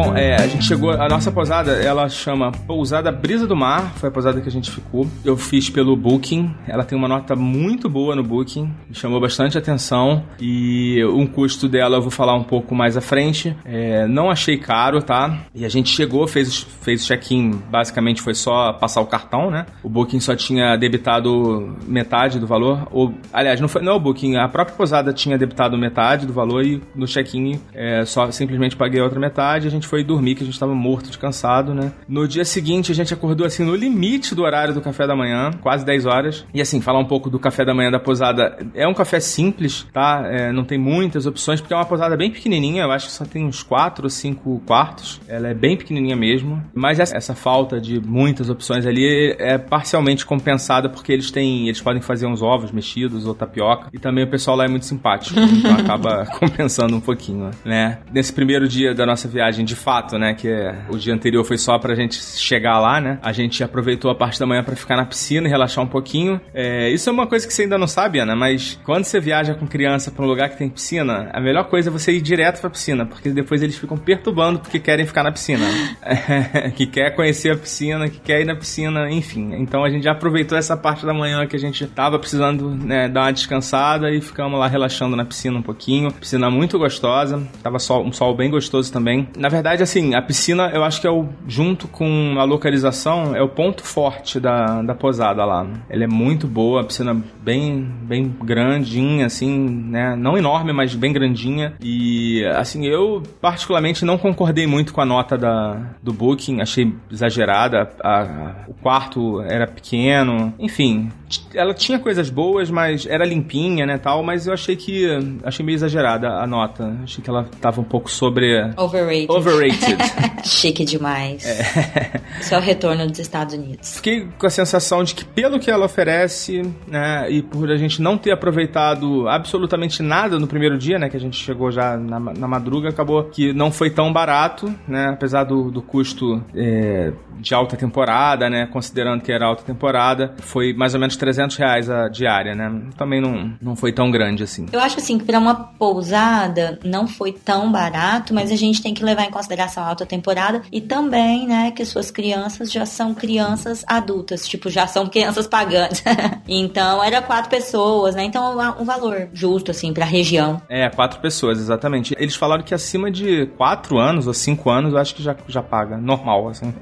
S5: Bom, é, a gente chegou. A nossa pousada, ela chama Pousada Brisa do Mar. Foi a pousada que a gente ficou. Eu fiz pelo Booking. Ela tem uma nota muito boa no Booking. Me chamou bastante atenção. E um custo dela eu vou falar um pouco mais à frente. É, não achei caro, tá? E a gente chegou, fez, fez check-in. Basicamente foi só passar o cartão, né? O Booking só tinha debitado metade do valor. Ou, aliás, não foi não é o Booking. A própria pousada tinha debitado metade do valor. E no check-in é, só simplesmente paguei a outra metade. A gente foi dormir, que a gente tava morto de cansado, né? No dia seguinte, a gente acordou assim no limite do horário do café da manhã, quase 10 horas. E assim, falar um pouco do café da manhã da posada. É um café simples, tá? É, não tem muitas opções, porque é uma posada bem pequenininha. Eu acho que só tem uns 4 ou 5 quartos. Ela é bem pequenininha mesmo. Mas essa, falta de muitas opções ali é parcialmente compensada porque eles têm. Eles podem fazer uns ovos mexidos ou tapioca. E também o pessoal lá é muito simpático. Então [laughs] acaba compensando um pouquinho, né? Nesse primeiro dia da nossa viagem, de fato, né? Que é- o dia anterior foi só pra gente chegar lá, né? A gente aproveitou a parte da manhã pra ficar na piscina e relaxar um pouquinho. É, isso é uma coisa que você ainda não sabe, Ana, mas quando você viaja com criança pra um lugar que tem piscina, a melhor coisa é você ir direto pra piscina, porque depois eles ficam perturbando porque querem ficar na piscina. [laughs] que quer conhecer a piscina, que quer ir na piscina, enfim. Então a gente já aproveitou essa parte da manhã que a gente tava precisando né, dar uma descansada e ficamos lá relaxando na piscina um pouquinho. Piscina muito gostosa, tava sol, um sol bem gostoso também. Na verdade, assim, a piscina eu acho que é o, junto com a localização, é o ponto forte da, da posada lá. Ela é muito boa, a piscina bem, bem grandinha, assim, né? Não enorme, mas bem grandinha. E, assim, eu particularmente não concordei muito com a nota da, do Booking, achei exagerada. A- a- o quarto era pequeno, enfim. Ela tinha coisas boas, mas era limpinha, né, tal, mas eu achei que achei meio exagerada a nota. Achei que ela tava um pouco sobre Overrated. [laughs]
S4: Chique demais. [laughs] Isso é o retorno dos Estados Unidos.
S5: Fiquei com a sensação de que pelo que ela oferece, né, e por a gente não ter aproveitado absolutamente nada no primeiro dia, né, que a gente chegou já na, na madruga, acabou que não foi tão barato, né, apesar do, do custo é, de alta temporada, né, considerando que era alta temporada, foi mais ou menos 300 reais a diária, né, também não, não foi tão grande assim.
S4: Eu acho assim que pra uma pousada não foi tão barato, mas a gente tem que levar em consideração a alta temporada e também, né, que suas crianças já são crianças adultas, tipo, já são crianças pagantes. [laughs] então, era quatro pessoas, né? Então, um valor justo assim pra região.
S5: É, quatro pessoas, exatamente. Eles falaram que acima de quatro anos ou cinco anos, eu acho que já, já paga, normal, assim.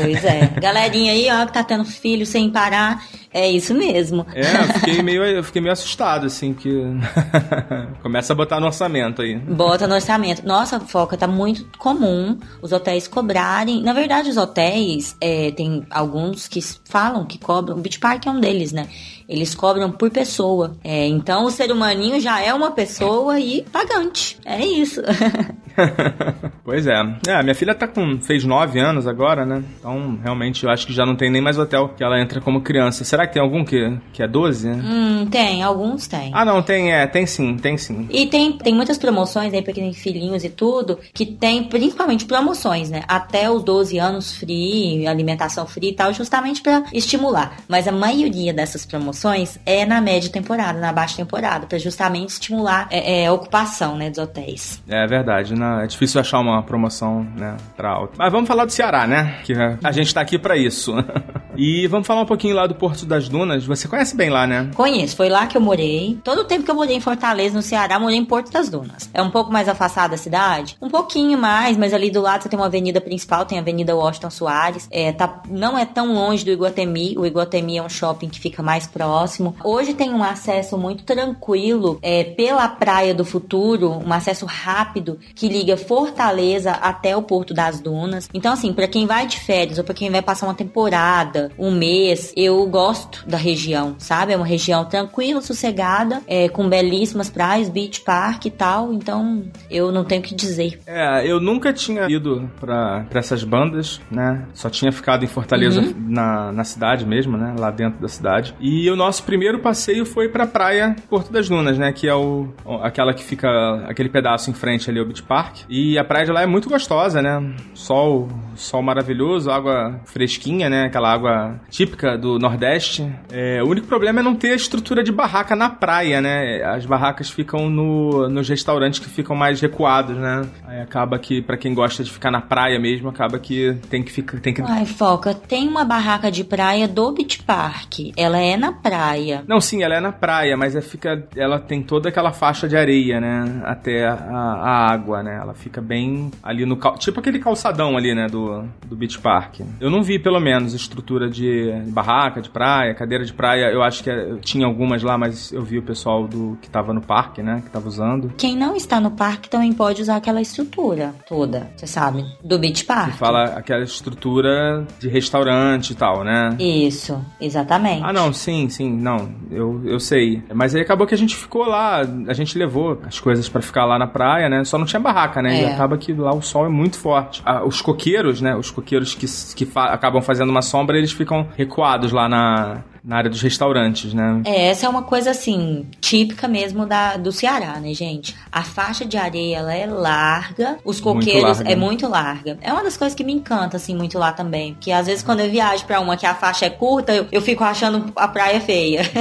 S4: Pois é. [laughs] Galerinha aí, ó, que tá tendo filho sem parar, É isso mesmo.
S5: É, eu fiquei meio, eu fiquei meio assustado, assim, que. [laughs] Começa a botar no orçamento aí.
S4: Bota no orçamento. Nossa, Foca, tá muito comum os hotéis cobrarem. Na verdade, os hotéis, é, tem alguns que falam que cobram. O Beach Park é um deles, né? Eles cobram por pessoa. É, então o ser humaninho já é uma pessoa e pagante. É isso. [laughs] [laughs]
S5: pois é. É, minha filha tá com. fez nove anos agora, né? Então, realmente, eu acho que já não tem nem mais hotel que ela entra como criança. Será que tem algum que, que é 12?
S4: hum, tem, alguns tem.
S5: Ah, não, tem, é, tem sim, tem sim.
S4: E tem, tem muitas promoções aí pra quem tem filhinhos e tudo, que tem principalmente promoções, né? Até os 12 anos free, alimentação free e tal, justamente para estimular. Mas a maioria dessas promoções é na média temporada, na baixa temporada, para justamente estimular é, é, a ocupação, né, dos hotéis.
S5: É verdade, né? É difícil achar uma promoção, né, pra alto. Mas vamos falar do Ceará, né? Que a gente tá aqui para isso. [laughs] e vamos falar um pouquinho lá do Porto das Dunas. Você conhece bem lá, né?
S4: Conheço, foi lá que eu morei. Todo o tempo que eu morei em Fortaleza, no Ceará, morei em Porto das Dunas. É um pouco mais afastada da cidade? Um pouquinho mais, mas ali do lado você tem uma avenida principal, tem a Avenida Washington Soares. É, tá, não é tão longe do Iguatemi. O Iguatemi é um shopping que fica mais próximo. Hoje tem um acesso muito tranquilo é, pela Praia do Futuro, um acesso rápido que liga Fortaleza até o Porto das Dunas. Então, assim, para quem vai de férias ou para quem vai passar uma temporada, um mês, eu gosto da região, sabe? É uma região tranquila, sossegada, é, com belíssimas praias, beach park e tal. Então, eu não tenho o que dizer.
S5: É, eu nunca tinha ido pra, pra essas bandas, né? Só tinha ficado em Fortaleza uhum. na, na cidade mesmo, né? Lá dentro da cidade. E o nosso primeiro passeio foi pra praia Porto das Dunas, né? Que é o, aquela que fica, aquele pedaço em frente ali ao Beach Park. E a praia de lá é muito gostosa, né? Sol, sol maravilhoso, água fresquinha, né? Aquela água típica do Nordeste. É, o único problema é não ter a estrutura de barraca na praia, né? As barracas ficam no, nos restaurantes que ficam mais recuados, né? Aí acaba que, para quem gosta de ficar na praia mesmo, acaba que tem que ficar. Tem que...
S4: Ai, Foca, tem uma barraca de praia do Beach Park. Ela é na praia.
S5: Não, sim, ela é na praia, mas é, fica, ela tem toda aquela faixa de areia, né? Até a, a água, né? Ela fica bem ali no. Tipo aquele calçadão ali, né? Do, do Beach Park. Eu não vi, pelo menos, estrutura de barraca, de praia, cadeira de praia. Eu acho que eu tinha algumas lá, mas eu vi o pessoal do que tava no parque, né? Que tava usando.
S4: Quem não está no parque também pode usar aquela estrutura toda, você sabe? Do Beach Park.
S5: Você fala aquela estrutura de restaurante e tal, né?
S4: Isso, exatamente.
S5: Ah, não, sim, sim, não, eu, eu sei. Mas aí acabou que a gente ficou lá, a gente levou as coisas para ficar lá na praia, né? Só não tinha barraca, né? É. E acaba que lá o sol é muito forte. Ah, os coqueiros, né? Os coqueiros que, que fa acabam fazendo uma sombra, eles ficam recuados lá na, na área dos restaurantes, né?
S4: É, essa é uma coisa assim, típica mesmo da, do Ceará, né, gente? A faixa de areia ela é larga, os coqueiros muito é muito larga. É uma das coisas que me encanta, assim, muito lá também. Porque às vezes quando eu viajo pra uma que a faixa é curta, eu, eu fico achando a praia feia. [laughs]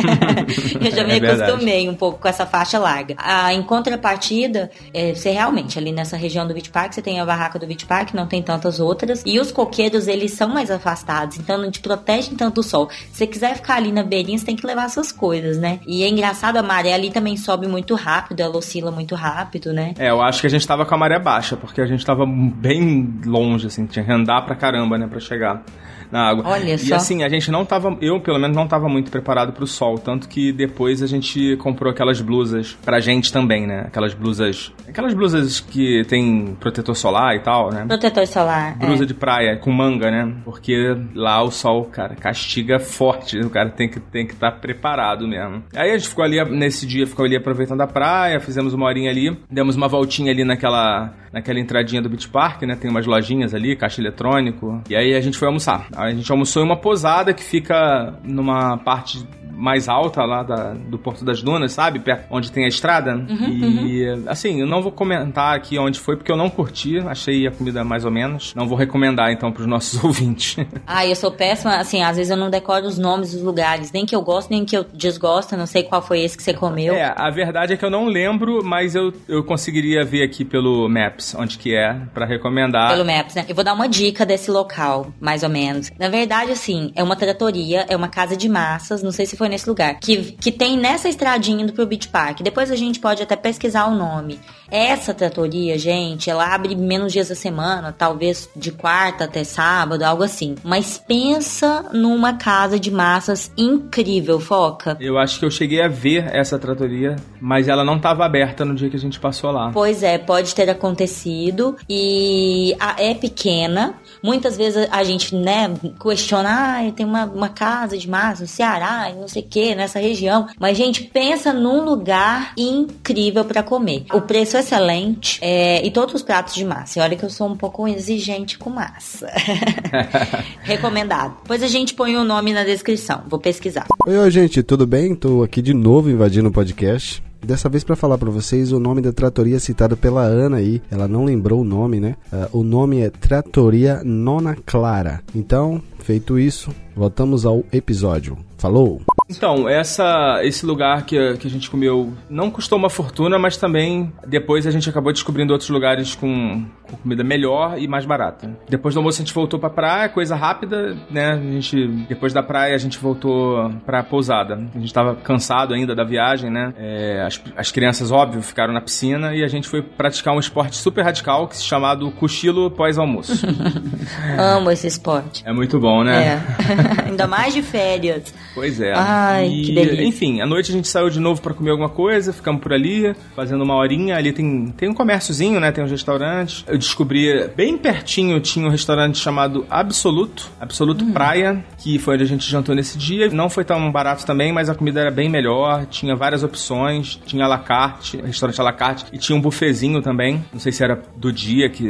S4: [laughs] eu já me é acostumei um pouco com essa faixa larga. Ah, em contrapartida, é, você realmente, ali nessa região do Beach Park, você tem a barraca do Beach Park, não tem tantas outras. E os coqueiros, eles são mais afastados, então não te protegem tanto do sol. Se você quiser ficar ficar ali na beirinha, você tem que levar suas coisas, né? E é engraçado, a maré ali também sobe muito rápido, ela oscila muito rápido, né?
S5: É, eu acho que a gente tava com a maré baixa, porque a gente tava bem longe, assim, tinha que andar pra caramba, né, pra chegar na água.
S4: Olha
S5: só. E assim, a gente não tava, eu pelo menos não tava muito preparado pro sol, tanto que depois a gente comprou aquelas blusas pra gente também, né? Aquelas blusas, aquelas blusas que tem protetor solar e tal, né?
S4: Protetor solar.
S5: Blusa é. de praia com manga, né? Porque lá o sol, cara, castiga forte, o cara tem que tem que estar tá preparado mesmo. Aí a gente ficou ali nesse dia, ficou ali aproveitando a praia, fizemos uma horinha ali, demos uma voltinha ali naquela naquela entradinha do Beach Park, né? Tem umas lojinhas ali, caixa eletrônico. E aí a gente foi almoçar. A gente almoçou em uma posada que fica numa parte mais alta lá da, do Porto das Dunas, sabe? Perto onde tem a estrada. Uhum, e, uhum. assim, eu não vou comentar aqui onde foi, porque eu não curti. Achei a comida mais ou menos. Não vou recomendar, então, pros nossos [laughs] ouvintes.
S4: Ah, eu sou péssima. Assim, às vezes eu não decoro os nomes dos lugares. Nem que eu gosto, nem que eu desgosto. Não sei qual foi esse que você comeu.
S5: É, a verdade é que eu não lembro, mas eu, eu conseguiria ver aqui pelo Maps, onde que é, para recomendar.
S4: Pelo Maps, né? Eu vou dar uma dica desse local, mais ou menos. Na verdade, assim, é uma tratoria, é uma casa de massas. Não sei se foi nesse lugar. Que, que tem nessa estradinha indo pro Beach Park. Depois a gente pode até pesquisar o nome. Essa tratoria, gente, ela abre menos dias da semana, talvez de quarta até sábado, algo assim. Mas pensa numa casa de massas incrível, Foca.
S5: Eu acho que eu cheguei a ver essa tratoria, mas ela não estava aberta no dia que a gente passou lá.
S4: Pois é, pode ter acontecido e a- é pequena. Muitas vezes a gente, né, questiona, ah, tem uma, uma casa de massa no Ceará, não sei o que, nessa região. Mas, gente, pensa num lugar incrível pra comer. O preço é excelente é, e todos os pratos de massa. E olha que eu sou um pouco exigente com massa. [laughs] Recomendado. Depois a gente põe o nome na descrição. Vou pesquisar.
S6: Oi, oi, gente, tudo bem? Tô aqui de novo invadindo o podcast. Dessa vez para falar para vocês o nome da tratoria citado pela Ana aí. Ela não lembrou o nome, né? Ah, o nome é Tratoria Nona Clara. Então, feito isso, voltamos ao episódio. Falou!
S5: Então, essa, esse lugar que, que a gente comeu não custou uma fortuna, mas também depois a gente acabou descobrindo outros lugares com, com comida melhor e mais barata. Depois do almoço a gente voltou pra praia, coisa rápida, né? A gente, depois da praia a gente voltou pra pousada. A gente tava cansado ainda da viagem, né? É, as, as crianças, óbvio, ficaram na piscina e a gente foi praticar um esporte super radical que se chamado cochilo pós-almoço. [laughs]
S4: Amo esse esporte.
S5: é muito bom, né?
S4: É. [laughs] Ainda mais de férias.
S5: Pois é.
S4: Ai,
S5: E,
S4: que delícia.
S5: Enfim, à noite a gente saiu de novo pra comer alguma coisa, ficamos por ali, fazendo uma horinha. Ali tem, tem um comérciozinho, né? Tem uns restaurantes. Eu descobri, bem pertinho, tinha um restaurante chamado Absoluto, Absoluto
S4: Hum.
S5: Praia, que foi onde a gente jantou nesse dia. Não foi tão barato também, mas a comida era bem melhor, tinha várias opções, tinha à la carte, restaurante à la carte, e tinha um buffetzinho também. Não sei se era do dia, que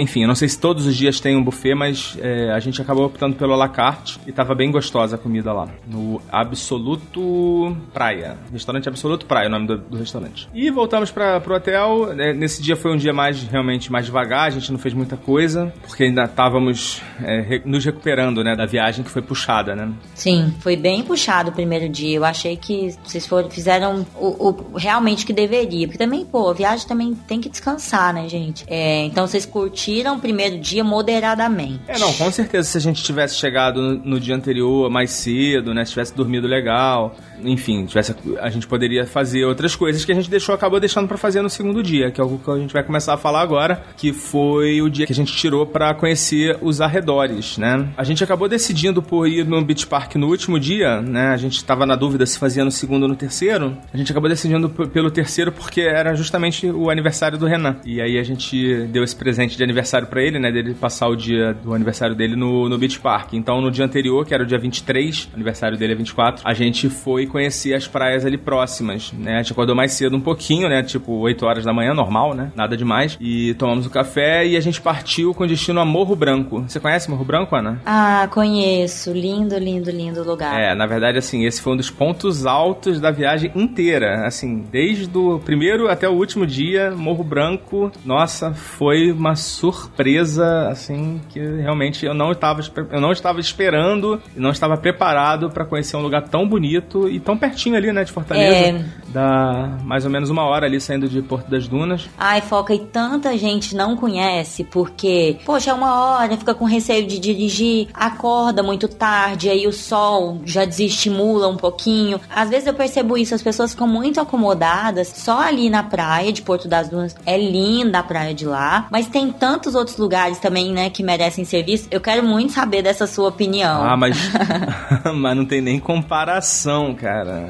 S5: enfim, eu não sei se todos os dias tem um buffet, mas é, a gente acabou optando pelo à la carte e tava bem gostosa a comida lá. No Absoluto Praia. Restaurante Absoluto Praia, é o nome do, do restaurante. E voltamos para pro hotel. né, Nesse dia foi um dia mais realmente mais devagar, a gente não fez muita coisa, porque ainda estávamos é, re- nos recuperando, né, da viagem que foi puxada, né?
S4: Sim, foi bem puxado o primeiro dia. Eu achei que vocês foram, fizeram o, o- realmente o que deveria. Porque também, pô, a viagem também tem que descansar, né, gente? É, então vocês curtiram o primeiro dia moderadamente.
S5: É, não, com certeza se a gente tivesse chegado no, no dia anterior mais cedo, né, tivesse dormido legal, enfim, tivesse, a gente poderia fazer outras coisas que a gente deixou, acabou deixando pra fazer no segundo dia, que é algo que a gente vai começar a falar agora, que foi o dia que a gente tirou pra conhecer os arredores, né? A gente acabou decidindo por ir no Beach Park no último dia, né? A gente tava na dúvida se fazia no segundo ou no terceiro. A gente acabou decidindo pelo terceiro porque era justamente o aniversário do Renan. E aí a gente deu esse presente de aniversário pra ele, né? Dele passar o dia do aniversário dele no, no Beach Park. Então no dia anterior, que era o dia 23, aniversário dele é 24, a gente foi conhecer as praias ali próximas, né? A gente acordou mais cedo um pouquinho, né? Tipo 8 horas da manhã, normal, né? Nada demais. E tomamos o café e a gente partiu com destino a Morro Branco. Você conhece Morro Branco, Ana?
S4: Ah, conheço. Lindo, lindo, lindo lugar.
S5: É, na verdade, assim, esse foi um dos pontos altos da viagem inteira. Assim, desde o primeiro até o último dia, Morro Branco, nossa, foi uma surpresa, assim, que realmente eu não estava, eu não estava esperando e não estava preparado para conhecer um lugar tão bonito e tão pertinho ali, né, de Fortaleza.
S4: É.
S5: Dá mais ou menos uma hora ali saindo de Porto das Dunas.
S4: Ai, Foca, e tanta gente não conhece porque, poxa, é uma hora, fica com receio de dirigir, acorda muito tarde, aí o sol já desestimula um pouquinho. Às vezes eu percebo isso, as pessoas ficam muito acomodadas só ali na praia de Porto das Dunas. É linda a praia de lá, mas tem tantos outros lugares também, né, que merecem ser vistos. Eu quero muito saber dessa sua opinião.
S5: Ah, mas. [laughs] [laughs] mas não tem nem comparação, cara.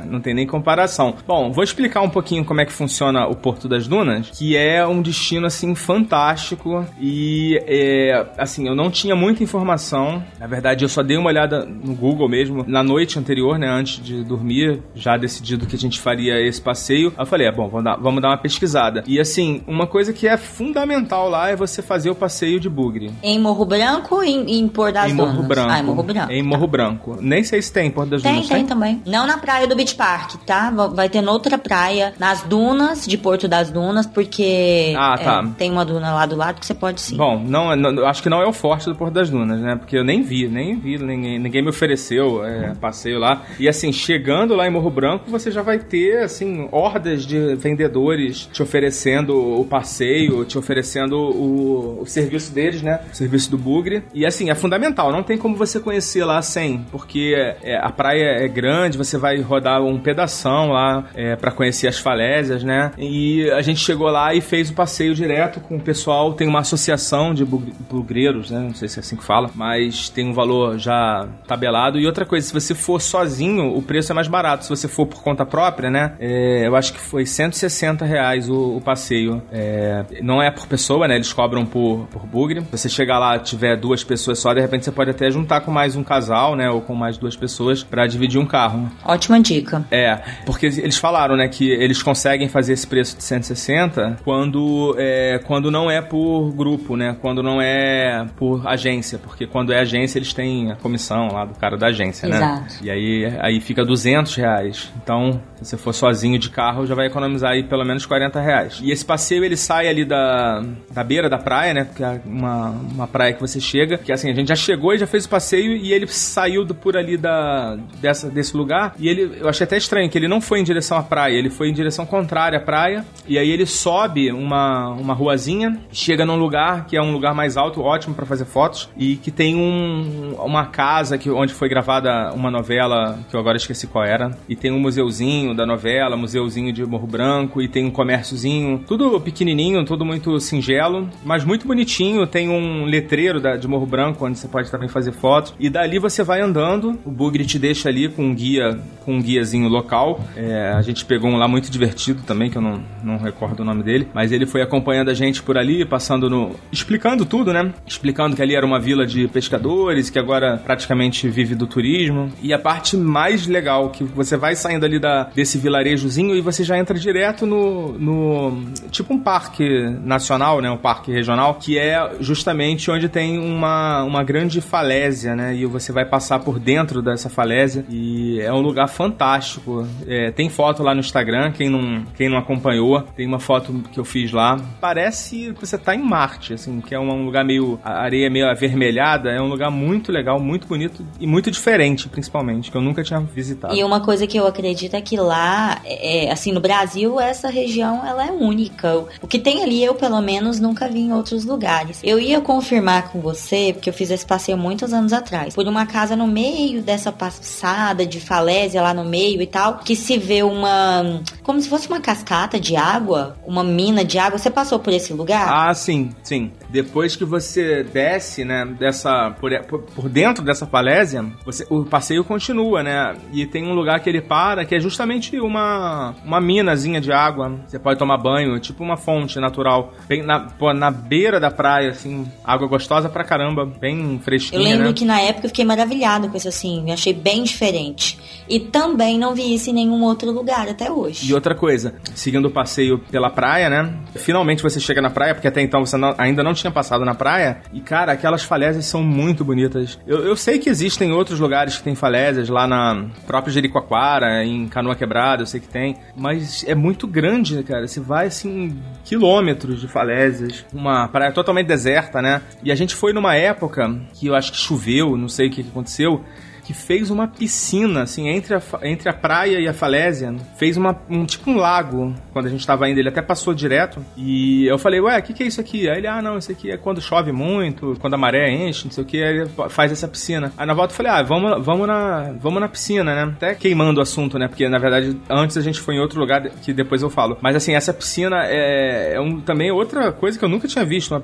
S5: Não tem nem comparação. Bom, vou explicar um pouquinho como é que funciona o Porto das Dunas, que é um destino, assim, fantástico. E, é, assim, eu não tinha muita informação. Na verdade, eu só dei uma olhada no Google mesmo, na noite anterior, né, antes de dormir, já decidido que a gente faria esse passeio. Aí eu falei, é, bom, vamos dar, vamos dar uma pesquisada. E, assim, uma coisa que é fundamental lá é você fazer o passeio de bugre.
S4: Em Morro Branco ou em, em Porto das
S5: Em
S4: Dunas?
S5: Morro Branco.
S4: Ah, em Morro Branco.
S5: Em Morro Branco. Nem sei se tem em Porto das
S4: Tem,
S5: Dunas.
S4: tem também. Não na praia do Beach Park, tá? Va- Vai ter noutra praia, nas dunas de Porto das Dunas, porque
S5: Ah, tá.
S4: é, tem uma duna lá do lado que você pode sim.
S5: Bom, não, não- acho que não é o forte do Porto das Dunas, né? Porque eu nem vi, nem vi, ninguém, ninguém me ofereceu é, passeio lá. E assim, chegando lá em Morro Branco, você já vai ter, assim, hordas de vendedores te oferecendo o passeio, te oferecendo o, o serviço deles, né? O serviço do Bugre. E assim, é fundamental, não tem como você conhecer lá sem, porque é, a praia é grande, você vai rodar um pedação lá é, para conhecer as falésias, né? E a gente chegou lá e fez o passeio direto com o pessoal. Tem uma associação de bug- bugreiros, né? Não sei se é assim que fala, mas tem um valor já tabelado. E outra coisa, se você for sozinho, o preço é mais barato. Se você for por conta própria, né? é, eu acho que foi 160 reais o, o passeio. É, não é por pessoa, né? Eles cobram por, por bugre. Se você chegar lá tiver duas pessoas só, de repente você pode até juntar com mais um casal, né? Ou com mais duas pessoas para dividir um carro.
S4: Ótima dica.
S5: É, porque eles falaram, né, que eles conseguem fazer esse preço de 160 quando, é, quando não é por grupo, né? Quando não é por agência, porque quando é agência eles têm a comissão lá do cara da agência, né?
S4: Exato.
S5: E aí, aí fica 200 reais. Então, se você for sozinho de carro, já vai economizar aí pelo menos 40 reais. E esse passeio ele sai ali da, da beira da praia, né? Porque é uma, uma praia que você chega, que assim, a gente já chegou e já fez o passeio e ele saiu do- por ali da, dessa, desse lugar. E ele, eu achei até estranho que ele não foi em direção à praia, ele foi em direção contrária à praia. E aí ele sobe uma, uma ruazinha, chega num lugar que é um lugar mais alto, ótimo pra fazer fotos, e que tem um, uma casa que, onde foi gravada uma novela, que eu agora esqueci qual era, e tem um museuzinho da novela, museuzinho de Morro Branco, e tem um comérciozinho, tudo pequenininho, tudo muito singelo, mas muito bonitinho. Tem um letreiro da- de Morro Branco, onde você pode também fazer fotos, e dali você vai andando, o Bugre te deixa ali com um guia, com um guiazinho local. É, a gente pegou um lá muito divertido também, que eu não, não recordo o nome dele, mas ele foi acompanhando a gente por ali, passando no. explicando tudo, né? Explicando que ali era uma vila de pescadores, que agora praticamente vive do turismo. E a parte mais legal, que você vai saindo ali da, desse vilarejozinho e você já entra direto no. no tipo um parque nacional, né? Um parque regional, que é justamente onde tem uma, uma grande falésia, né? E você vai passar por dentro dessa falésia e é um lugar fantástico. É, tem foto lá no Instagram, quem não, quem não acompanhou, tem uma foto que eu fiz lá. Parece que você tá em Marte, assim, que é um, lugar meio. a areia meio avermelhada. É um lugar muito legal, muito bonito e muito diferente, principalmente, que eu nunca tinha visitado.
S4: E uma coisa que eu acredito é que lá, é, assim, no Brasil, essa região ela é única. O que tem ali, eu pelo menos nunca vi em outros lugares. Eu ia confirmar com você, porque eu fiz esse passeio muitos anos atrás, por uma casa no meio dessa passada de falésia lá no meio e tal, que se vê uma. como se fosse uma cascata de água, uma mina de água. Você passou por esse lugar?
S5: Ah, sim, sim. Depois que você desce, né, dessa por, por- dentro dessa falésia, você, o passeio continua, né? E tem um lugar que ele para, que é justamente uma uma minazinha de água. Você pode tomar banho, tipo uma fonte natural, bem na, pô, na beira da praia, assim, água gostosa pra caramba, bem
S4: Eu
S5: fresquinha,
S4: lembro
S5: né?
S4: que na época eu fiquei maravilhada com isso assim, eu achei bem diferente. E também não vi isso em nenhum outro lugar até hoje.
S5: E outra coisa, seguindo o passeio pela praia, né? Finalmente você chega na praia, porque até então você não- ainda não tinha passado na praia. E, cara, aquelas falésias são muito bonitas. Eu, eu sei que existem outros lugares que tem falésias, lá na própria Jericoacoara, em Canoa Quebrada, eu sei que tem. Mas é muito grande, cara. Você vai, assim, quilômetros de falésias. Uma praia totalmente deserta, né? E a gente foi numa época que eu acho que choveu, não sei o que aconteceu que fez uma piscina, assim, entre a, entre a praia e a falésia. Fez uma, um tipo um lago. Quando a gente tava indo, ele até passou direto. E eu falei, ué, o que, que é isso aqui? Aí ele, ah, não, isso aqui é quando chove muito, quando a maré enche, não sei o que, aí ele faz essa piscina. Aí na volta eu falei, ah, vamos, vamos, na, vamos na piscina, né? Até queimando o assunto, né? Porque na verdade, antes a gente foi em outro lugar que depois eu falo. Mas assim, essa piscina é, é um, também outra coisa que eu nunca tinha visto. Uma,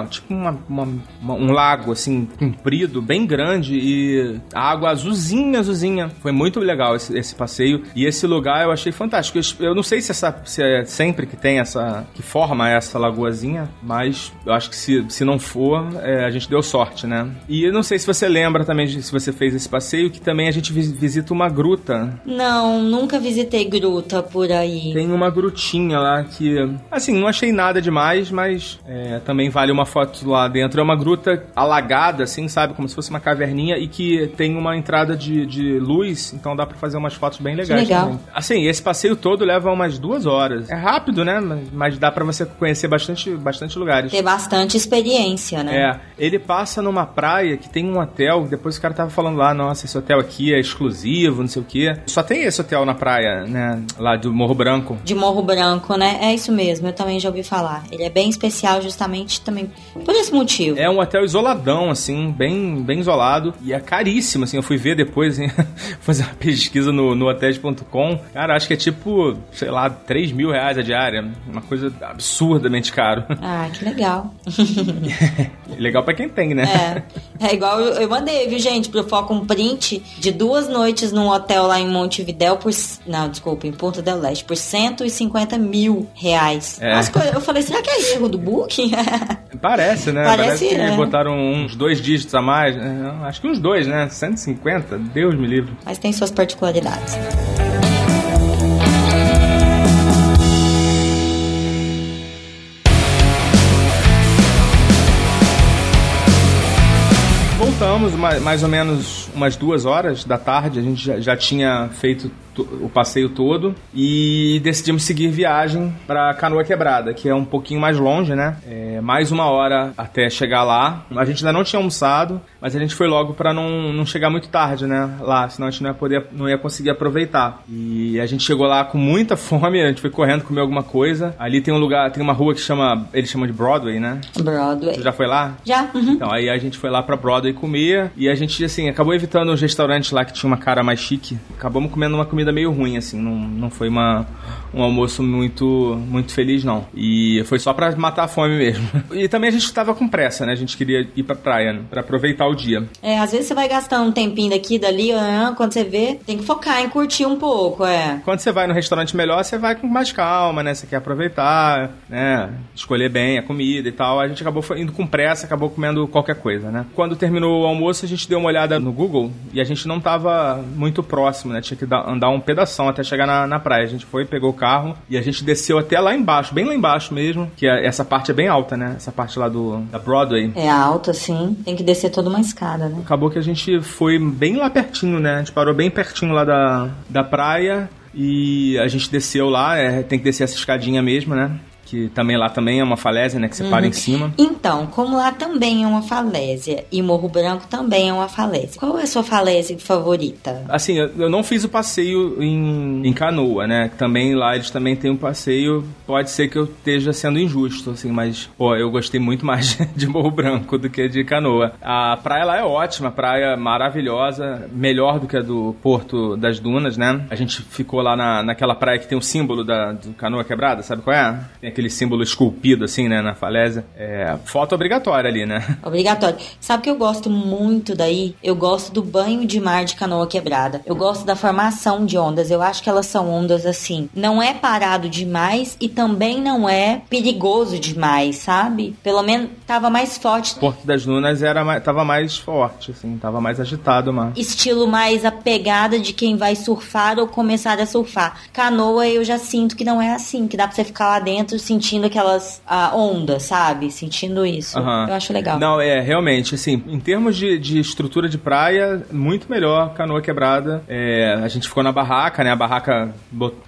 S5: uma- tipo uma, uma- um lago, assim, comprido, bem grande e a água azulzinha, azulzinha. Foi muito legal esse, esse passeio. E esse lugar eu achei fantástico. Eu, eu não sei se, essa, se é sempre que tem essa. que forma essa lagoazinha, mas eu acho que se, se não for, é, a gente deu sorte, né? E eu não sei se você lembra também, de- se você fez esse passeio, que também a gente vis- visita uma gruta
S4: Não, nunca visitei gruta por aí.
S5: tem uma grutinha lá que, assim, não achei nada demais, mas é, também vale uma foto lá dentro. É uma gruta alagada, assim, sabe? Como se fosse uma caverninha e que tem uma uma entrada de, de luz, então dá pra fazer umas fotos bem legais
S4: legal.
S5: também. Assim, esse passeio todo leva umas duas horas. É rápido, né? Mas, dá pra você conhecer bastante, bastante lugares.
S4: Ter bastante experiência, né?
S5: É, ele passa numa praia que tem um hotel, depois o cara tava falando lá, nossa, esse hotel aqui é exclusivo, não sei o quê. Só tem esse hotel na praia, né? Lá do Morro Branco.
S4: De Morro Branco, né? É isso mesmo, eu também já ouvi falar. Ele é bem especial justamente também por esse motivo.
S5: É um hotel isoladão, assim, bem, bem isolado. E é caríssimo, assim. Eu fui ver depois, assim, [laughs] fazer uma pesquisa no, no hotéis.com. Cara, acho que é tipo, sei lá, 3 mil reais a diária. Uma coisa absurdamente caro. [laughs]
S4: Ah, que legal. [laughs]
S5: Legal pra quem tem, né?
S4: É, é igual eu, eu mandei, viu, gente, pro Foco um print de duas noites num hotel lá em Montevidéu por. Não, desculpa, em Ponta del Leste, por 150 mil reais.
S5: É.
S4: Coisas- eu falei, será que é erro do Booking?
S5: Parece, né?
S4: Parece,
S5: que
S4: é.
S5: botaram uns dois dígitos a mais. É, Acho que uns dois, né? 150? Deus me livre.
S4: Mas tem suas particularidades.
S5: Voltamos ma- mais ou menos umas duas horas da tarde. A gente já, já tinha feito to- o passeio todo e decidimos seguir viagem para Canoa Quebrada, que é um pouquinho mais longe, né? É mais uma hora até chegar lá. A gente ainda não tinha almoçado, mas a gente foi logo para não, não chegar muito tarde, né? Lá, senão a gente não ia poder, não ia conseguir aproveitar. E a gente chegou lá com muita [laughs] fome. A gente foi correndo comer alguma coisa. Ali tem um lugar, tem uma rua que chama, eles chamam de Broadway, né?
S4: Broadway.
S5: Você já foi lá?
S4: Já? Uhum.
S5: Então, aí a gente foi lá pra Broadway comer e a gente, assim, acabou evitando os restaurantes lá que tinha uma cara mais chique. Acabamos comendo uma comida meio ruim, assim, não, não foi uma, um almoço muito, muito feliz, não. E foi só pra matar a fome mesmo. [laughs] E também a gente tava com pressa, né? A gente queria ir pra praia, né? pra aproveitar o dia.
S4: É, às vezes você vai gastar um tempinho daqui, dali, quando você vê, tem que focar em curtir um pouco, é.
S5: Quando você vai no restaurante melhor, você vai com mais calma, né? Você quer aproveitar, né? Escolher bem a comida e tal. A gente acabou indo com pressa, acabou comendo qualquer coisa, né? Quando terminou o almoço, a gente deu uma olhada no Google e a gente não tava muito próximo, né? Tinha que dar- andar um pedação até chegar na, na praia. A gente foi, pegou o carro e a gente desceu até lá embaixo, bem lá embaixo mesmo, que é- essa parte é bem alta, né? Essa parte lá do, da Broadway.
S4: É alto, assim, tem que descer toda uma escada, né?
S5: Acabou que a gente foi bem lá pertinho, né? A gente parou bem pertinho lá da, da praia e a gente desceu lá, é, tem que descer essa escadinha mesmo, né? Que também lá também é uma falésia, né? Que você para em cima.
S4: Então, como lá também é uma falésia e Morro Branco também é uma falésia, qual é a sua falésia favorita?
S5: Assim, eu eu não fiz o passeio em, em canoa, né? Também lá eles também têm um passeio. Pode ser que eu esteja sendo injusto, assim, mas, pô, eu gostei muito mais [laughs] de Morro Branco do que de canoa. A praia lá é ótima, praia maravilhosa, melhor do que a do Porto das Dunas, né? A gente ficou lá na, naquela praia que tem o símbolo da do canoa quebrada, sabe qual é? Tem aquele símbolo esculpido, assim, né, na falésia. É, foto obrigatória ali, né?
S4: Obrigatório. Sabe que eu gosto muito daí? Eu gosto do banho de mar de canoa quebrada. Eu gosto da formação de ondas. Eu acho que elas são ondas assim. Não é parado demais e também não é perigoso demais, sabe? Pelo menos tava mais forte.
S5: Porto das Dunas era mais, tava mais forte, assim, tava mais agitado o mar.
S4: Estilo mais a pegada de quem vai surfar ou começar a surfar. Canoa eu já sinto que não é assim, que dá pra você ficar lá dentro sentindo aquelas ah, ondas, sabe? Sentindo isso.
S5: Aham.
S4: Eu acho legal.
S5: Não, é, realmente, assim, em termos de, de estrutura de praia, muito melhor canoa quebrada. É, a gente ficou na barraca, né? A barraca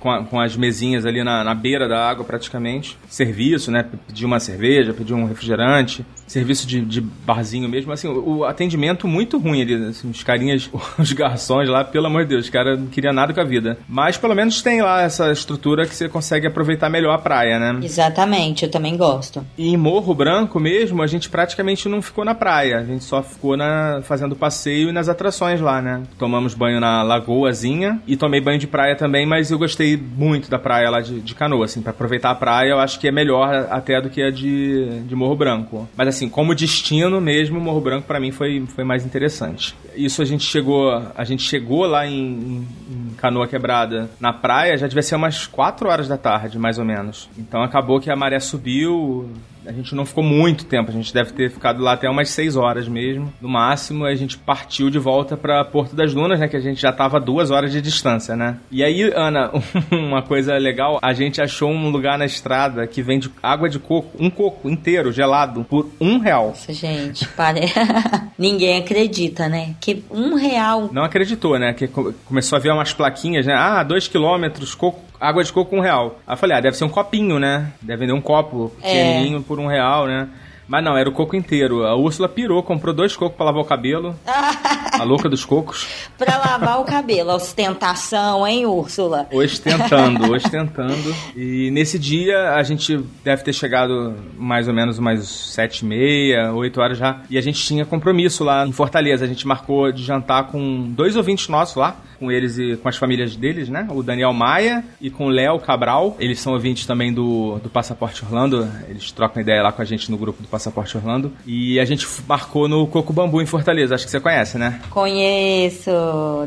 S5: com, a- com as mesinhas ali na, na beira da água, praticamente. Serviço, né? Pedir uma cerveja, pedir um refrigerante. Serviço de, de barzinho mesmo. Assim, o, o atendimento muito ruim ali. Assim, os carinhas, [laughs] os garçons lá, pelo amor de Deus, os caras não queriam nada com a vida. Mas pelo menos tem lá essa estrutura que você consegue aproveitar melhor a praia, né?
S4: Exatamente, eu também gosto.
S5: E em Morro Branco mesmo, a gente praticamente não ficou na praia. A gente só ficou na, fazendo passeio e nas atrações lá, né? Tomamos banho na lagoazinha e tomei banho de praia também, mas eu gostei muito da praia lá de, de canoa, assim, pra aproveitar a praia eu acho que é melhor até do que a de, de Morro Branco. Mas assim, como destino mesmo, Morro Branco pra mim foi, foi mais interessante. Isso a gente chegou, a gente chegou lá em- em Canoa Quebrada na praia, já devia ser umas 4 horas da tarde, mais ou menos. Então acabou que a maré subiu, a gente não ficou muito tempo, a gente deve ter ficado lá até umas 6 horas mesmo. No máximo, a gente partiu de volta para Porto das Dunas, né? Que a gente já tava duas horas de distância, né? E aí, Ana, [laughs] uma coisa legal, a gente achou um lugar na estrada que vende água de coco, um coco inteiro, gelado, por um real.
S4: Nossa, gente, pare... [laughs] ninguém acredita, né? Que um real.
S5: Não acreditou, né? Que co- começou a ver umas plaquinhas, né? Ah, dois quilômetros, coco, água de coco um real. Aí eu falei, ah, deve ser um copinho, né? Deve vender um copo pequenininho por um real, né? Mas não, era o coco inteiro. A Úrsula pirou, comprou dois cocos pra lavar o cabelo. [laughs] a louca dos cocos. [laughs]
S4: Pra lavar o cabelo. Ostentação, hein, Úrsula?
S5: Ostentando, [laughs] ostentando. E nesse dia a gente deve ter chegado mais ou menos umas sete e meia, oito horas já. E a gente tinha compromisso lá em Fortaleza. A gente marcou de jantar com dois ouvintes nossos lá, com eles e com as famílias deles, né? O Daniel Maia e com o Léo Cabral. Eles são ouvintes também do, do Passaporte Orlando. Eles trocam ideia lá com a gente no grupo do Passaporte Orlando. E a gente marcou no Coco Bambu em Fortaleza. Acho que você conhece, né?
S4: Conheço,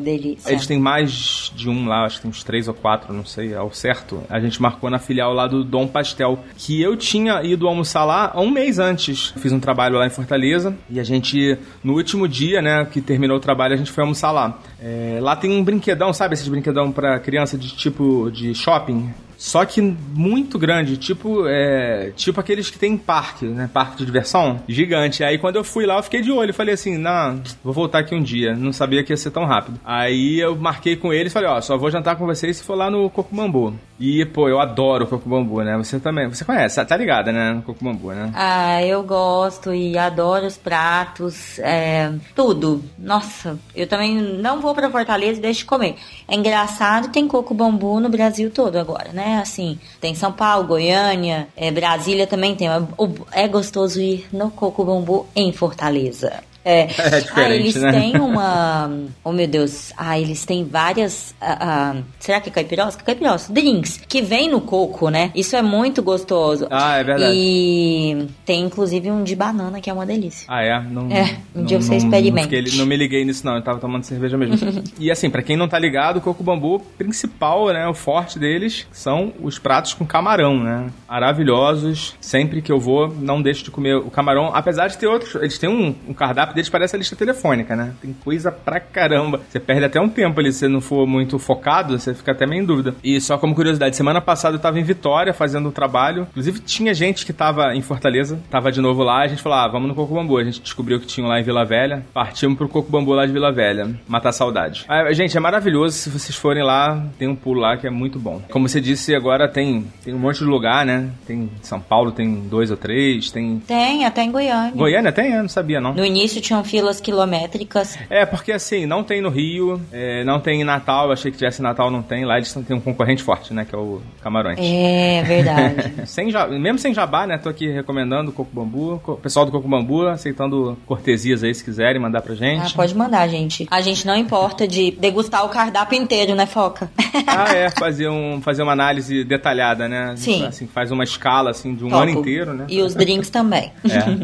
S4: delícia.
S5: Eles têm mais de um lá, acho que tem uns três ou quatro, não sei, ao certo. A gente marcou na filial lá do Dom Pastel, que eu tinha ido almoçar lá um mês antes. Fiz um trabalho lá em Fortaleza e a gente, no último dia, né, que terminou o trabalho, a gente foi almoçar lá. É, lá tem um brinquedão, sabe esses brinquedão pra criança de tipo de shopping? Só que muito grande, tipo, é, tipo aqueles que tem em parque, né? Parque de diversão, gigante. Aí quando eu fui lá, eu fiquei de olho. Falei assim, não, vou voltar aqui um dia. Não sabia que ia ser tão rápido. Aí eu marquei com eles, falei, ó, só vou jantar com vocês se for lá no Coco Bambu. E, pô, eu adoro o Coco Bambu, né? Você também, você conhece, tá ligada, né? No Coco Bambu, né?
S4: Ah, eu gosto e adoro os pratos, é, tudo. Nossa, eu também não vou pra Fortaleza e deixo de comer. É engraçado, tem coco bambu no Brasil todo agora, né? Assim, tem São Paulo, Goiânia, é, Brasília também tem. O- É gostoso ir no coco bambu em Fortaleza. É,
S5: É [laughs] diferente,
S4: ah, eles
S5: né?
S4: têm uma. Oh meu Deus. Ah, eles têm várias. ah, ah, será que é caipirosca? Caipirosca. Drinks. Que vem no coco, né? Isso é muito gostoso.
S5: Ah, é verdade.
S4: E tem inclusive um de banana que é uma delícia.
S5: Ah, é? Não,
S4: É, um
S5: não,
S4: dia você experimente.
S5: Não, não me liguei nisso, não. Eu tava tomando cerveja mesmo. [laughs] e assim, pra quem não tá ligado, o coco bambu principal, né? O forte deles são os pratos com camarão, né? Maravilhosos. Sempre que eu vou, não deixo de comer o camarão. Apesar de ter outros. Eles têm um, um cardápio deles, parece a lista telefônica, né? Tem coisa pra caramba. Você perde até um tempo ali, se você não for muito focado, você fica até meio em dúvida. E só como curiosidade, semana passada eu tava em Vitória fazendo um trabalho. Inclusive, tinha gente que tava em Fortaleza, tava de novo lá. A gente falou, ah, vamos no Coco Bambu. A gente descobriu que tinha lá em Vila Velha. Partimos pro Coco Bambu lá de Vila Velha. Matar saudade. Ah, gente, é maravilhoso. Se vocês forem lá, tem um pulo lá que é muito bom. Como você disse, agora tem, tem um monte de lugar, né? Tem São Paulo, tem dois ou três. Tem.
S4: Tem, até em Goiânia.
S5: Goiânia tem? Eu não sabia, não.
S4: No início tinham filas quilométricas.
S5: É, porque assim, não tem no Rio, é, não tem em Natal, eu achei que tivesse em Natal, não tem. Lá eles têm um concorrente forte, né? Que é o Camarões.
S4: É verdade. [laughs]
S5: Sem mesmo sem jabá, né? Tô aqui recomendando o Coco Bambu. Co- Pessoal do Coco Bambu, aceitando cortesias aí, se quiserem mandar pra
S4: ah,
S5: gente.
S4: pode mandar, gente. A gente não importa de degustar o cardápio inteiro, né, Foca?
S5: Ah, é, [laughs] fazer, um, fazer uma análise detalhada, né? Gente,
S4: Sim.
S5: Assim, faz uma escala, assim, de um
S4: Topo.
S5: ano inteiro, né?
S4: E os drinks também.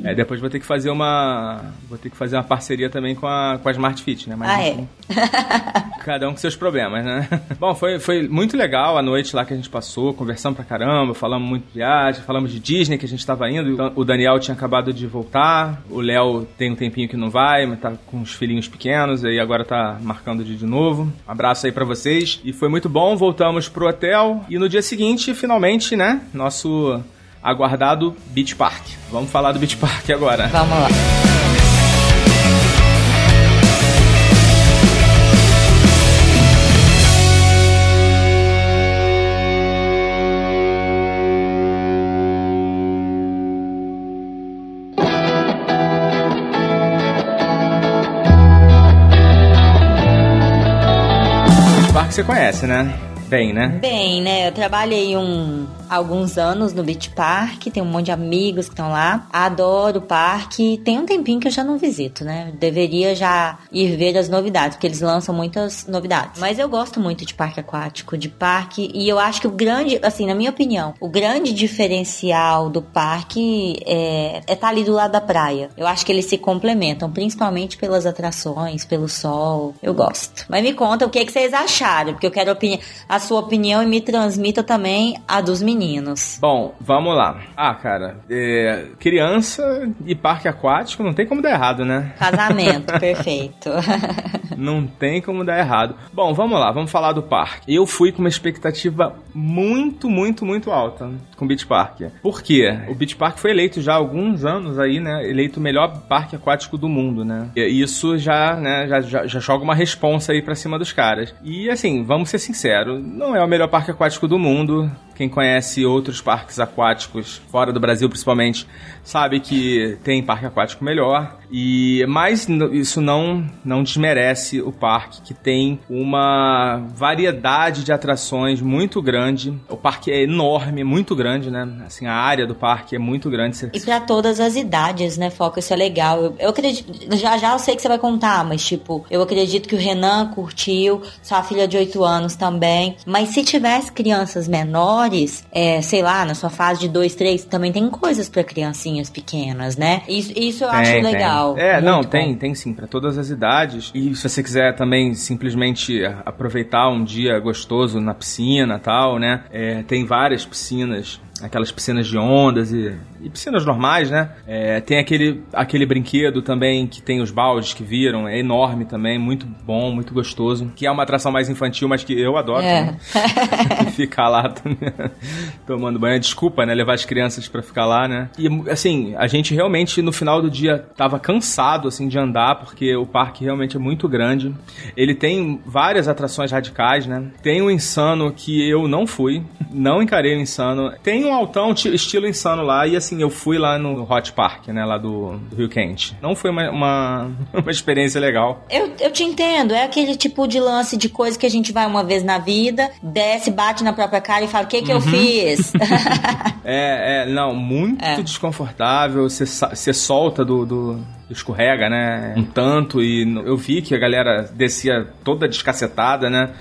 S5: É, é, depois vou ter que fazer uma. Vou ter que fazer uma parceria também com a, com a Smart Fit, né? Mas,
S4: Ah, é. [laughs]
S5: Cada um com seus problemas, né? Bom, foi, foi muito legal a noite lá que a gente passou, conversamos pra caramba, falamos muito de viagem, falamos de Disney que a gente tava indo. Então, O Daniel tinha acabado de voltar, o Léo tem um tempinho que não vai, mas tá com os filhinhos pequenos, e agora tá marcando de de novo. Um abraço aí pra vocês. E foi muito bom, voltamos pro hotel e no dia seguinte, finalmente, né? Nosso aguardado Beach Park. Vamos falar do Beach Park agora.
S4: Vamos lá.
S5: Conhece, né? Bem, né?
S4: Bem, né? Eu trabalhei um, alguns anos no Beach Park, tem um monte de amigos que estão lá. Adoro o parque. Tem um tempinho que eu já não visito, né? Deveria já ir ver as novidades, porque eles lançam muitas novidades. Mas eu gosto muito de parque aquático, de parque. E eu acho que o grande, assim, na minha opinião, o grande diferencial do parque é estar ali do lado da praia. Eu acho que eles se complementam, principalmente pelas atrações, pelo sol. Eu gosto. Mas me conta o que, que vocês acharam, porque eu quero a sua opinião e me transmita também a dos meninos. Meninos.
S5: Bom, vamos lá. Ah, cara, é, criança e parque aquático não tem como dar errado, né?
S4: Casamento, [laughs] perfeito. [laughs]
S5: Não tem como dar errado. Bom, vamos lá, vamos falar do parque. Eu fui com uma expectativa muito, muito, muito alta com o Beach Park. Por quê? O Beach Park foi eleito já há alguns anos aí, né? Eleito o melhor parque aquático do mundo, né? E isso já, né, já, já, já joga uma responsa aí pra cima dos caras. E assim, vamos ser sinceros, não é o melhor parque aquático do mundo. Quem conhece outros parques aquáticos, fora do Brasil principalmente, sabe que tem parque aquático melhor. E mas isso não não desmerece o parque que tem uma variedade de atrações muito grande. O parque é enorme, muito grande, né? Assim, a área do parque é muito grande.
S4: E pra todas as idades, né, Foca? Isso é legal. Eu, eu acredito. Já já eu sei que você vai contar, mas, tipo, eu acredito que o Renan curtiu, sua filha de 8 anos também. Mas se tivesse crianças menores, é, sei lá, na sua fase de 2, 3, também tem coisas pra criancinhas pequenas, né? Isso, isso eu acho
S5: Tem, tem.
S4: legal.
S5: É, não,
S4: bom.
S5: tem, tem sim, pra todas as idades. E se você quiser também simplesmente aproveitar um dia gostoso na piscina tal, né? É, tem várias piscinas. Aquelas piscinas de ondas e, e piscinas normais, né? É, tem aquele, aquele brinquedo também que tem os baldes que viram, é enorme também, muito bom, muito gostoso. Que é uma atração mais infantil, mas que eu adoro.
S4: É. [laughs]
S5: ficar lá [laughs] tomando banho. Desculpa, né? Levar as crianças pra ficar lá, né? E, assim, a gente realmente no final do dia tava cansado, assim, de andar, porque o parque realmente é muito grande. Ele tem várias atrações radicais, né? Tem o Insano que eu não fui, não encarei o Insano. Tem um altão ti- estilo Insano lá, e assim, eu fui lá no Hot Park, né? Lá do, do Rio Quente. Não foi uma, uma, [laughs] uma experiência legal.
S4: Eu, eu te entendo, é aquele tipo de lance de coisa que a gente vai uma vez na vida, desce, bate na própria cara e fala: o que, que eu fiz? [laughs]
S5: É, é, não, muito
S4: É.
S5: desconfortável. Você solta do, do- escorrega, né? Um tanto e eu vi que a galera descia toda descacetada, né?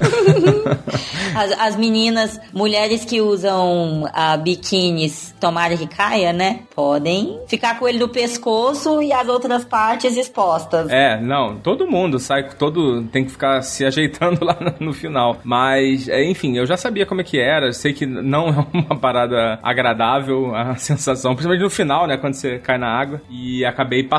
S5: [laughs]
S4: As, as meninas, mulheres que usam ah, biquínis, tomara que caia, né? Podem ficar com ele no pescoço e as outras partes expostas.
S5: É, não, todo mundo sai com todo tem que ficar se ajeitando [laughs] lá no, no final. Mas, é, enfim, eu já sabia como é que era, sei que não é uma parada agradável a [laughs] sensação, principalmente no final, né, quando você cai na água e acabei passando.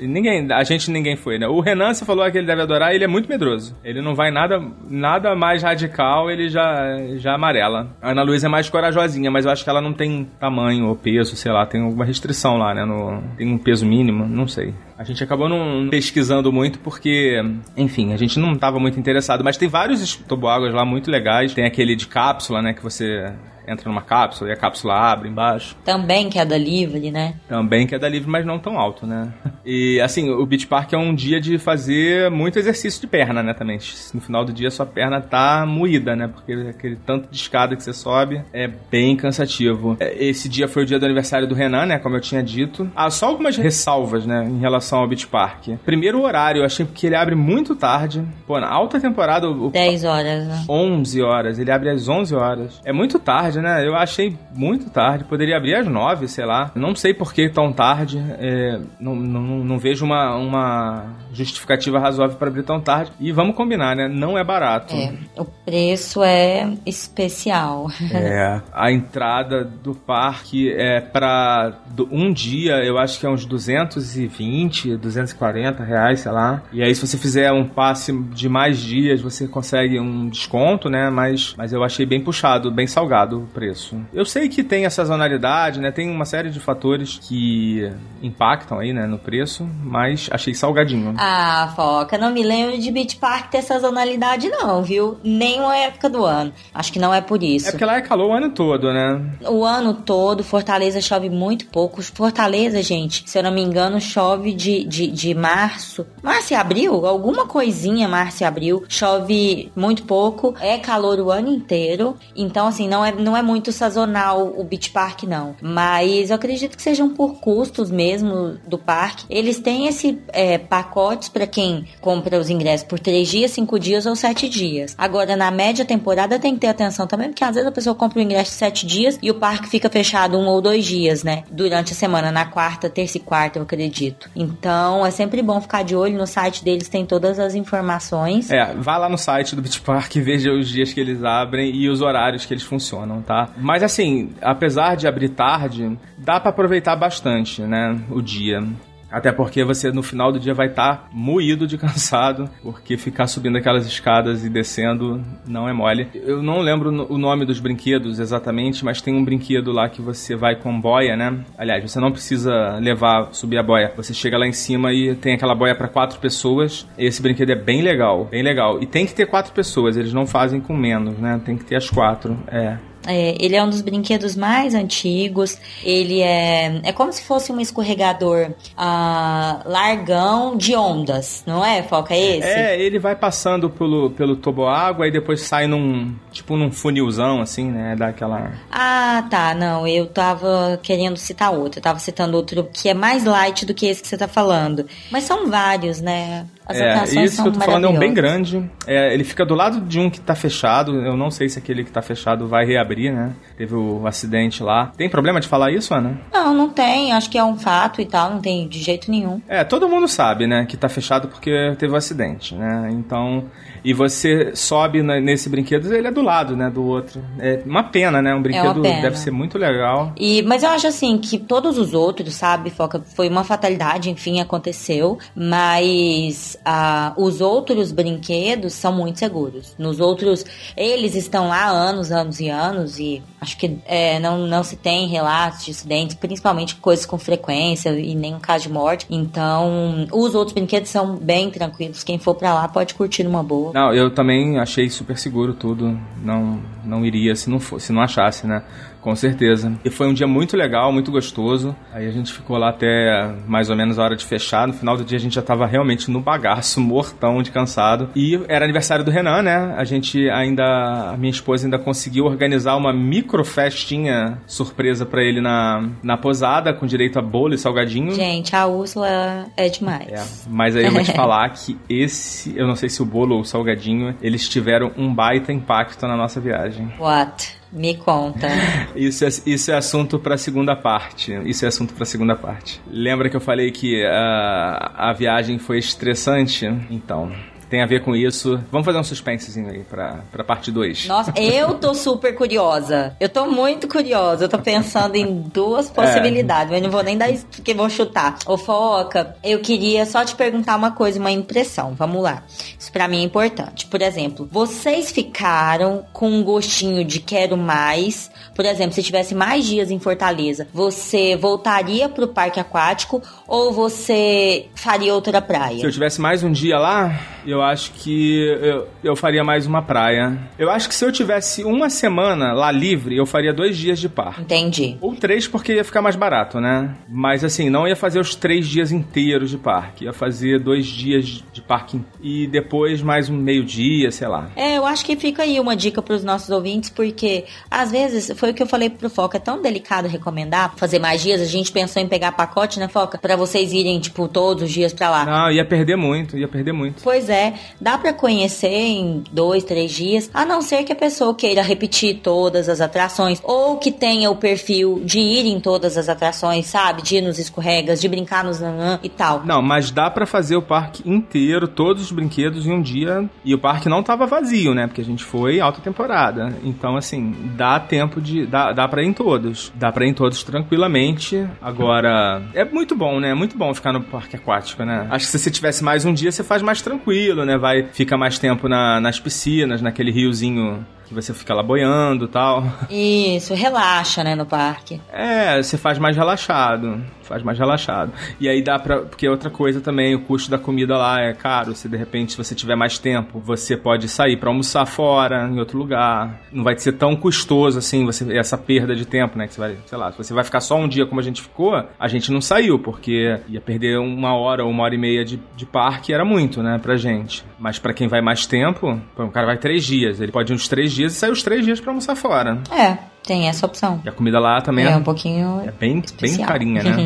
S5: E Ninguém, a gente ninguém foi, né? O Renan você falou que ele deve adorar, ele é muito medroso. Ele não vai nada nada mais radical, ele já já amarela. A Ana Luísa é mais corajosinha, mas eu acho que ela não tem tamanho ou peso, sei lá, tem alguma restrição lá, né, no tem um peso mínimo, não sei. A gente acabou não pesquisando muito porque, enfim, a gente não estava muito interessado. Mas tem vários toboáguas lá muito legais. Tem aquele de cápsula, né? Que você entra numa cápsula e a cápsula abre embaixo.
S4: Também queda livre, né?
S5: Também que é da livre, mas não tão alto, né? E assim, o Beach Park é um dia de fazer muito exercício de perna, né? Também. No final do dia, sua perna tá moída, né? Porque aquele tanto de escada que você sobe é bem cansativo. É, Esse dia foi o dia do aniversário do Renan, né? Como eu tinha dito. Ah, só algumas ressalvas, né? Em relação ao Beach Park. Primeiro, o horário. Eu achei que ele abre muito tarde. Pô, na alta temporada, o
S4: 10 horas, né?
S5: 11 horas. Ele abre às 11 horas. É muito tarde, né? Eu achei muito tarde. Poderia abrir às 9, sei lá. Não sei por que tão tarde. É, não, não, não vejo uma, uma justificativa razoável para abrir tão tarde. E vamos combinar, né? Não é barato.
S4: É, o preço é especial.
S5: É, a entrada do parque é pra do- um dia, eu acho que é uns 220, 240 reais, sei lá. E aí, se você fizer um passe de mais dias, você consegue um desconto, né? Mas, mas eu achei bem puxado, bem salgado o preço. Eu sei que tem a sazonalidade, né? Tem uma série de fatores que impactam aí, né, no preço, mas achei salgadinho.
S4: Ah, Foca, não me lembro de Beach Park ter sazonalidade não, viu? Nem uma época do ano. Acho que não é por isso.
S5: É porque lá é calor o ano todo, né?
S4: O ano todo, Fortaleza chove muito pouco. Fortaleza, gente, se eu não me engano, chove de, de, de março. Março e abril? Alguma coisinha, março e abril. Chove muito pouco. É calor o ano inteiro. Então, assim, não é, não é muito sazonal o Beach Park, não. Mas eu acredito que sejam por custos mesmo do parque. Eles têm esse é, pacote pacotes para quem compra os ingressos por três dias, cinco dias ou sete dias. Agora, na média temporada, tem que ter atenção também, porque às vezes a pessoa compra o ingresso de sete dias e o parque fica fechado um ou dois dias, né? Durante a semana, na quarta, terça e quarta, eu acredito. Então, é sempre bom ficar de olho no site deles, tem todas as informações.
S5: É, vá lá no site do Beach Park e veja os dias que eles abrem e os horários que eles funcionam, tá? Mas assim, apesar de abrir tarde, dá para aproveitar bastante, né, o dia. Até porque você no final do dia vai estar tá moído de [laughs] cansado, porque ficar subindo aquelas escadas e descendo não é mole. Eu não lembro o nome dos brinquedos exatamente, mas tem um brinquedo lá que você vai com boia, né? Aliás, você não precisa levar, subir a boia. Você chega lá em cima e tem aquela boia para quatro pessoas. Esse brinquedo é bem legal, bem legal. E tem que ter quatro pessoas, eles não fazem com menos, né? Tem que ter as quatro. É,
S4: é, ele é um dos brinquedos mais antigos. Ele é, é como se fosse um escorregador uh, largão de ondas, não é? Foca esse?
S5: É, ele vai passando pelo, pelo toboágua e depois sai num tipo num funilzão, assim, né? Dá aquela.
S4: Ah, tá. Não, eu tava querendo citar outro. Eu tava citando outro que é mais light do que esse que você tá falando. Mas são vários, né?
S5: As é, isso que eu tô falando é um bem grande. É, ele fica do lado de um que tá fechado. Eu não sei se aquele que tá fechado vai reabrir, né? Teve o acidente lá. Tem problema de falar isso, Ana?
S4: Não, não tem. Acho que é um fato e tal. Não tem de jeito nenhum.
S5: É, todo mundo sabe, né? Que tá fechado porque teve o um acidente, né? Então. E você sobe nesse brinquedo, ele é do lado, né? Do outro. É uma pena, né? Um brinquedo é deve ser muito legal.
S4: E, mas eu acho assim que todos os outros, sabe, Foca? Foi uma fatalidade, enfim, aconteceu. Mas ah, os outros brinquedos são muito seguros. Nos outros, eles estão lá anos, anos e anos, e acho que é, não, não se tem relatos de acidentes, principalmente coisas com frequência e nenhum caso de morte. Então, os outros brinquedos são bem tranquilos. Quem for para lá pode curtir numa boa.
S5: Não, eu também achei super seguro tudo. Não, não iria se não fosse, se não achasse, né? Com certeza. E foi um dia muito legal, muito gostoso. Aí a gente ficou lá até mais ou menos a hora de fechar. No final do dia a gente já tava realmente no bagaço, mortão de cansado. E era aniversário do Renan, né? A gente ainda, a minha esposa ainda conseguiu organizar uma micro festinha surpresa para ele na, na posada, com direito a bolo e salgadinho.
S4: Gente, a Úrsula é demais. É,
S5: mas aí eu vou te [laughs] falar que esse, eu não sei se o bolo ou o salgadinho, eles tiveram um baita impacto na nossa viagem.
S4: What? Me conta. [laughs]
S5: Isso é, isso é assunto para segunda parte. Isso é assunto para segunda parte. Lembra que eu falei que a, a viagem foi estressante? Então, tem a ver com isso. Vamos fazer um suspensezinho aí pra, pra parte 2.
S4: Nossa, eu tô [laughs] super curiosa. Eu tô muito curiosa. Eu tô pensando em duas é. possibilidades, é. mas não vou nem dar isso porque vou chutar. Ô, Foca, eu queria só te perguntar uma coisa, uma impressão. Vamos lá. Isso pra mim é importante. Por exemplo, vocês ficaram com um gostinho de quero mais? Por exemplo, se tivesse mais dias em Fortaleza, você voltaria pro parque aquático ou você faria outra praia?
S5: Se eu tivesse mais um dia lá, eu acho que eu, eu faria mais uma praia. Eu acho que se eu tivesse uma semana lá livre, eu faria dois dias de parque.
S4: Entendi.
S5: Ou três, porque ia ficar mais barato, né? Mas assim, não ia fazer os três dias inteiros de parque. Ia fazer dois dias de parque e depois mais um meio-dia, sei lá.
S4: É, eu acho que fica aí uma dica para os nossos ouvintes, porque às vezes, foi o que eu falei pro Foca, é tão delicado recomendar fazer mais dias. A gente pensou em pegar pacote, né, Foca? Pra vocês irem, tipo, todos os dias pra lá.
S5: Não, ia perder muito, ia perder muito.
S4: Pois é, dá para conhecer em dois, três dias, a não ser que a pessoa queira repetir todas as atrações ou que tenha o perfil de ir em todas as atrações, sabe? De ir nos escorregas, de brincar nos nanã e tal.
S5: Não, mas dá para fazer o parque inteiro, todos os brinquedos em um dia. E o parque não tava vazio, né? Porque a gente foi alta temporada. Então, assim, dá tempo de. Dá, dá pra ir em todos. Dá pra ir em todos tranquilamente. Agora, é muito bom, né? né? É muito bom ficar no parque aquático, né? Acho que se você tivesse mais um dia, você faz mais tranquilo, né? Vai, fica mais tempo na, nas piscinas, naquele riozinho que você fica lá boiando e tal.
S4: Isso, relaxa, né, no parque.
S5: É, você faz mais relaxado faz mais relaxado. E aí dá pra. Porque outra coisa também, o custo da comida lá é caro. Se de repente, você tiver mais tempo, você pode sair para almoçar fora, em outro lugar. Não vai ser tão custoso assim, você, essa perda de tempo, né? Que você vai, sei lá, se você vai ficar só um dia como a gente ficou, a gente não saiu, porque ia perder uma hora ou uma hora e meia de, de parque, era muito, né, pra gente. Mas para quem vai mais tempo, o cara vai três dias. Ele pode ir uns três dias e sair os três dias para almoçar fora.
S4: É. Tem essa opção.
S5: E a comida lá também
S4: É
S5: é,
S4: um pouquinho.
S5: é bem, bem carinha, né?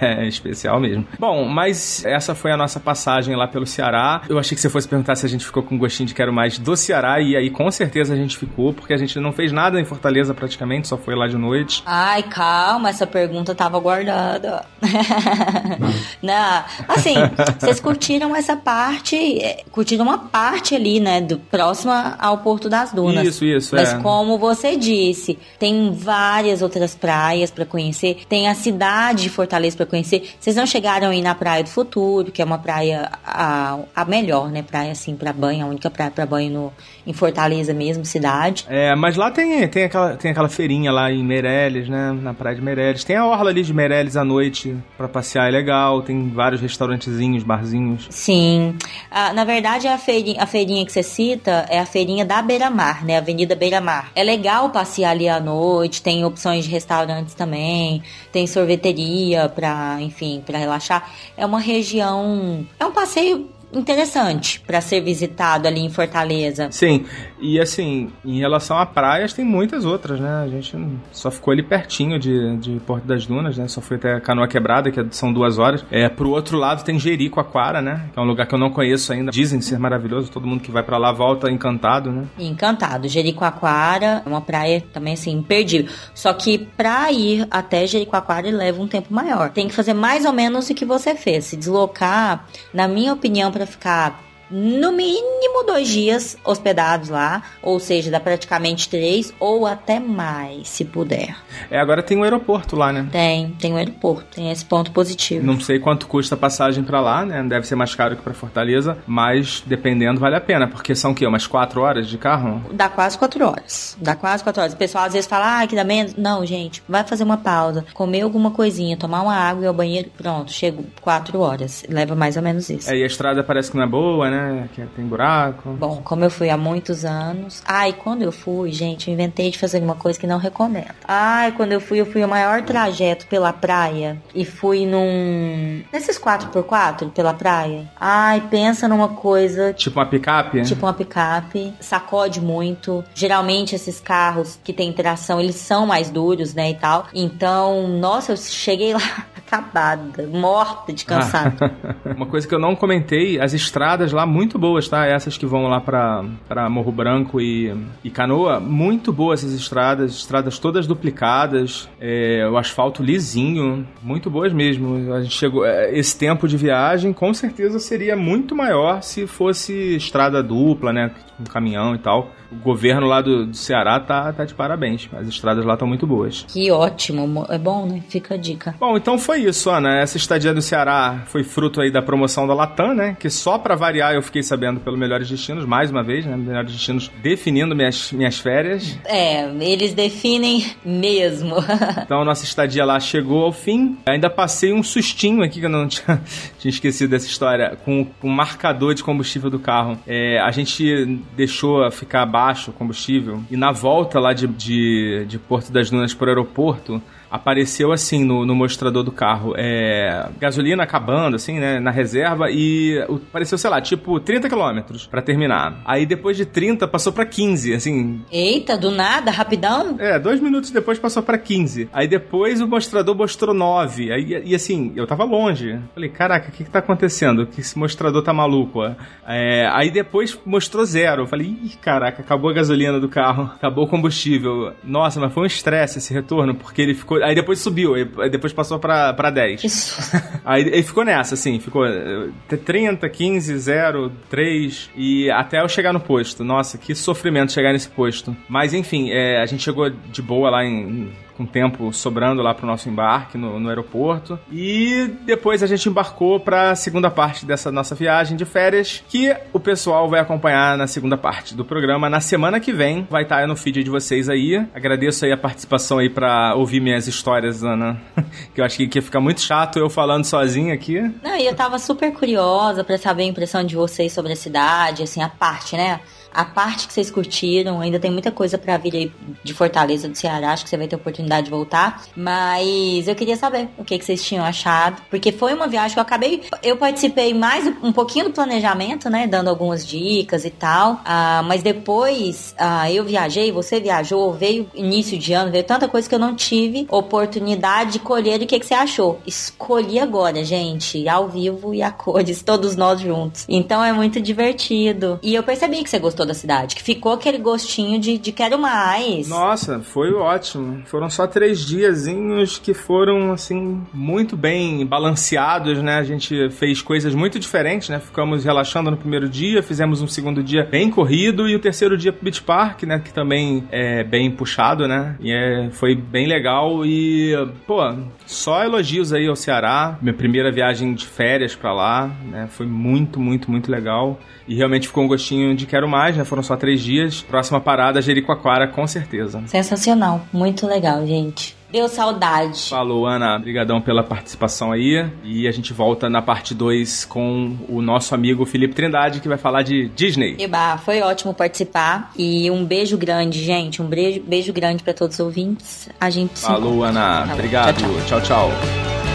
S5: é [laughs] [laughs] especial mesmo. Bom, mas essa foi a nossa passagem lá pelo Ceará. Eu achei que você fosse perguntar se a gente ficou com gostinho de quero mais do Ceará, e aí com certeza a gente ficou, porque a gente não fez nada em Fortaleza praticamente, só foi lá de noite.
S4: Ai, calma, essa pergunta tava guardada. [laughs] Não, assim, vocês curtiram essa parte, é, curtiram uma parte ali, né, do próxima ao Porto das Dunas.
S5: Isso, isso,
S4: Mas
S5: é.
S4: como você disse, tem várias outras praias pra conhecer, tem a cidade de Fortaleza pra conhecer. Vocês não chegaram aí na Praia do Futuro, que é uma praia a, a melhor, né, praia assim pra banho, a única praia pra banho no, em Fortaleza mesmo, cidade.
S5: É, mas lá tem, tem, aquela, tem aquela feirinha lá em Meireles, né? Na praia de Meireles. Tem a orla ali de Meireles à noite pra passear, é legal. Tem vários restaurantezinhos, barzinhos.
S4: Sim. Ah, na verdade, a feirinha, a feirinha que você cita é a feirinha da Beira-Mar, né? Avenida Beira-Mar. É legal passear ali à noite, tem opções de restaurantes também, tem sorveteria pra, enfim, pra relaxar. É uma região. É um passeio interessante pra ser visitado ali em Fortaleza.
S5: Sim, e assim, em relação a praias, tem muitas outras, né? A gente só ficou ali pertinho de, de Porto das Dunas, né? Só foi até Canoa Quebrada, que são duas horas. É, pro outro lado tem Jericoacoara, né? Que é um lugar que eu não conheço ainda. Dizem ser maravilhoso, todo mundo que vai pra lá volta encantado, né?
S4: Encantado. Jericoacoara é uma praia também assim, imperdível. Só que pra ir até Jericoacoara leva um tempo maior. Tem que fazer mais ou menos o que você fez. Se deslocar, na minha opinião, pra ficar no mínimo dois dias hospedados lá. Ou seja, dá praticamente três ou até mais, se puder.
S5: É, agora tem um aeroporto lá, né?
S4: Tem, tem o aeroporto, tem esse ponto positivo.
S5: Não sei quanto custa a passagem pra lá, né? Deve ser mais caro que pra Fortaleza, mas dependendo vale a pena, porque são o quê? Umas quatro horas de carro?
S4: Dá quase quatro horas. Dá quase quatro horas. O pessoal às vezes fala, ah, que dá menos. Não, gente, vai fazer uma pausa, comer alguma coisinha, tomar uma água e ir ao banheiro. Pronto, chego quatro horas. Leva mais ou menos isso.
S5: É, e a estrada parece que não é boa, né? Que tem buraco.
S4: Bom, como eu fui há muitos anos. Ai, quando eu fui, gente, eu inventei de fazer uma coisa que não recomendo. Ai, quando eu fui, eu fui o maior trajeto pela praia. E fui num. Nesses 4x4 pela praia. Ai, pensa numa coisa
S5: Tipo uma picape?
S4: Tipo uma picape, sacode muito. Geralmente esses carros que tem tração, eles são mais duros, né, e tal. Então, nossa, eu cheguei lá [laughs] acabada, morta de cansado. [laughs]
S5: Uma coisa que eu não comentei, as estradas lá muito boas, tá? Essas que vão lá pra Morro Branco e, e Canoa, muito boas essas estradas, estradas todas duplicadas, é, o asfalto lisinho, muito boas mesmo. A gente chegou, é, esse tempo de viagem com certeza seria muito maior se fosse estrada dupla, né? Com caminhão e tal. O governo lá do, do Ceará tá, tá de parabéns. As estradas lá estão muito boas.
S4: que ótimo, mo- é bom, né? Fica a dica.
S5: Bom, então foi isso, Ana. Essa estadia do Ceará foi fruto aí da promoção da Latam, né? Que só pra variar eu fiquei sabendo pelo Melhores Destinos, mais uma vez, né? Melhores Destinos definindo minhas, minhas férias.
S4: É, eles definem mesmo. [laughs]
S5: Então nossa estadia lá chegou ao fim. Ainda passei um sustinho aqui, que eu não [laughs] tinha, tinha esquecido dessa história, com com o marcador de combustível do carro. É, a gente deixou ficar baixo o combustível e na volta lá de, de, de Porto das Dunas para o aeroporto, apareceu assim no, no mostrador do carro, é, gasolina acabando, assim, né, na reserva e apareceu, sei lá, tipo 30 quilômetros pra terminar. Aí depois de 30 passou pra 15, assim,
S4: Eita, do nada, rapidão?
S5: é, dois minutos depois passou pra 15. Aí depois o mostrador mostrou 9. Aí, e assim, eu tava longe. Falei, caraca, o que que tá acontecendo? Que esse mostrador tá maluco? ó? É, aí depois mostrou zero. Falei, ih, caraca, acabou a gasolina do carro. [laughs] Acabou o combustível. Nossa, mas foi um estresse esse retorno, porque ele ficou... Aí depois subiu, aí depois passou pra, pra 10.
S4: Isso. [laughs]
S5: Aí ele ficou nessa, assim, ficou eh, 30, 15, 0, 3 e até eu chegar no posto. Nossa, que sofrimento chegar nesse posto. Mas enfim, eh, a gente chegou de boa lá em com tempo sobrando lá pro nosso embarque no, no aeroporto. E depois a gente embarcou pra segunda parte dessa nossa viagem de férias, que o pessoal vai acompanhar na segunda parte do programa. Na semana que vem vai estar no feed de vocês aí. Agradeço aí a participação aí pra ouvir minhas histórias, Ana. [laughs] que eu acho que ia ficar muito chato eu falando sozinho aqui.
S4: Não, e eu tava super curiosa pra saber a impressão de vocês sobre a cidade, assim, a parte, né? A parte que vocês curtiram, ainda tem muita coisa pra vir aí de Fortaleza, do Ceará, acho que você vai ter oportunidade oportunidade de voltar. Mas eu queria saber o que, que vocês tinham achado. Porque foi uma viagem que eu acabei. Eu participei mais um pouquinho do planejamento, né? Dando algumas dicas e tal. Ah, mas depois ah, eu viajei, você viajou, veio início de ano, veio tanta coisa que eu não tive oportunidade de colher o que, que você achou. Escolhi agora, gente, ao vivo e a cores, [laughs] todos nós juntos. Então é muito divertido. E eu percebi que você gostou da cidade, que ficou aquele gostinho de, de quero mais.
S5: Nossa, foi ótimo. Foram só três diazinhos que foram, assim, muito bem balanceados, né? A gente fez coisas muito diferentes, né? Ficamos relaxando no primeiro dia, fizemos um segundo dia bem corrido e o terceiro dia pro Beach Park, né? Que também é bem puxado, né? E é, foi bem legal e, pô, só elogios aí ao Ceará. Minha primeira viagem de férias para lá, né? Foi muito, muito, muito legal. E realmente ficou um gostinho de quero mais, né? Foram só três dias. Próxima parada, Jericoacoara, com certeza.
S4: Sensacional. Muito legal, gente. Deu saudade.
S5: Falou, Ana. Obrigadão pela participação aí. E a gente volta na parte 2 com o nosso amigo Felipe Trindade, que vai falar de Disney.
S4: Eba, foi ótimo participar. E um beijo grande, gente. Um beijo, beijo grande para todos os ouvintes. A gente se
S5: Falou. Ana.
S4: Tá.
S5: Obrigado.
S4: Tchau.
S5: tchau. tchau.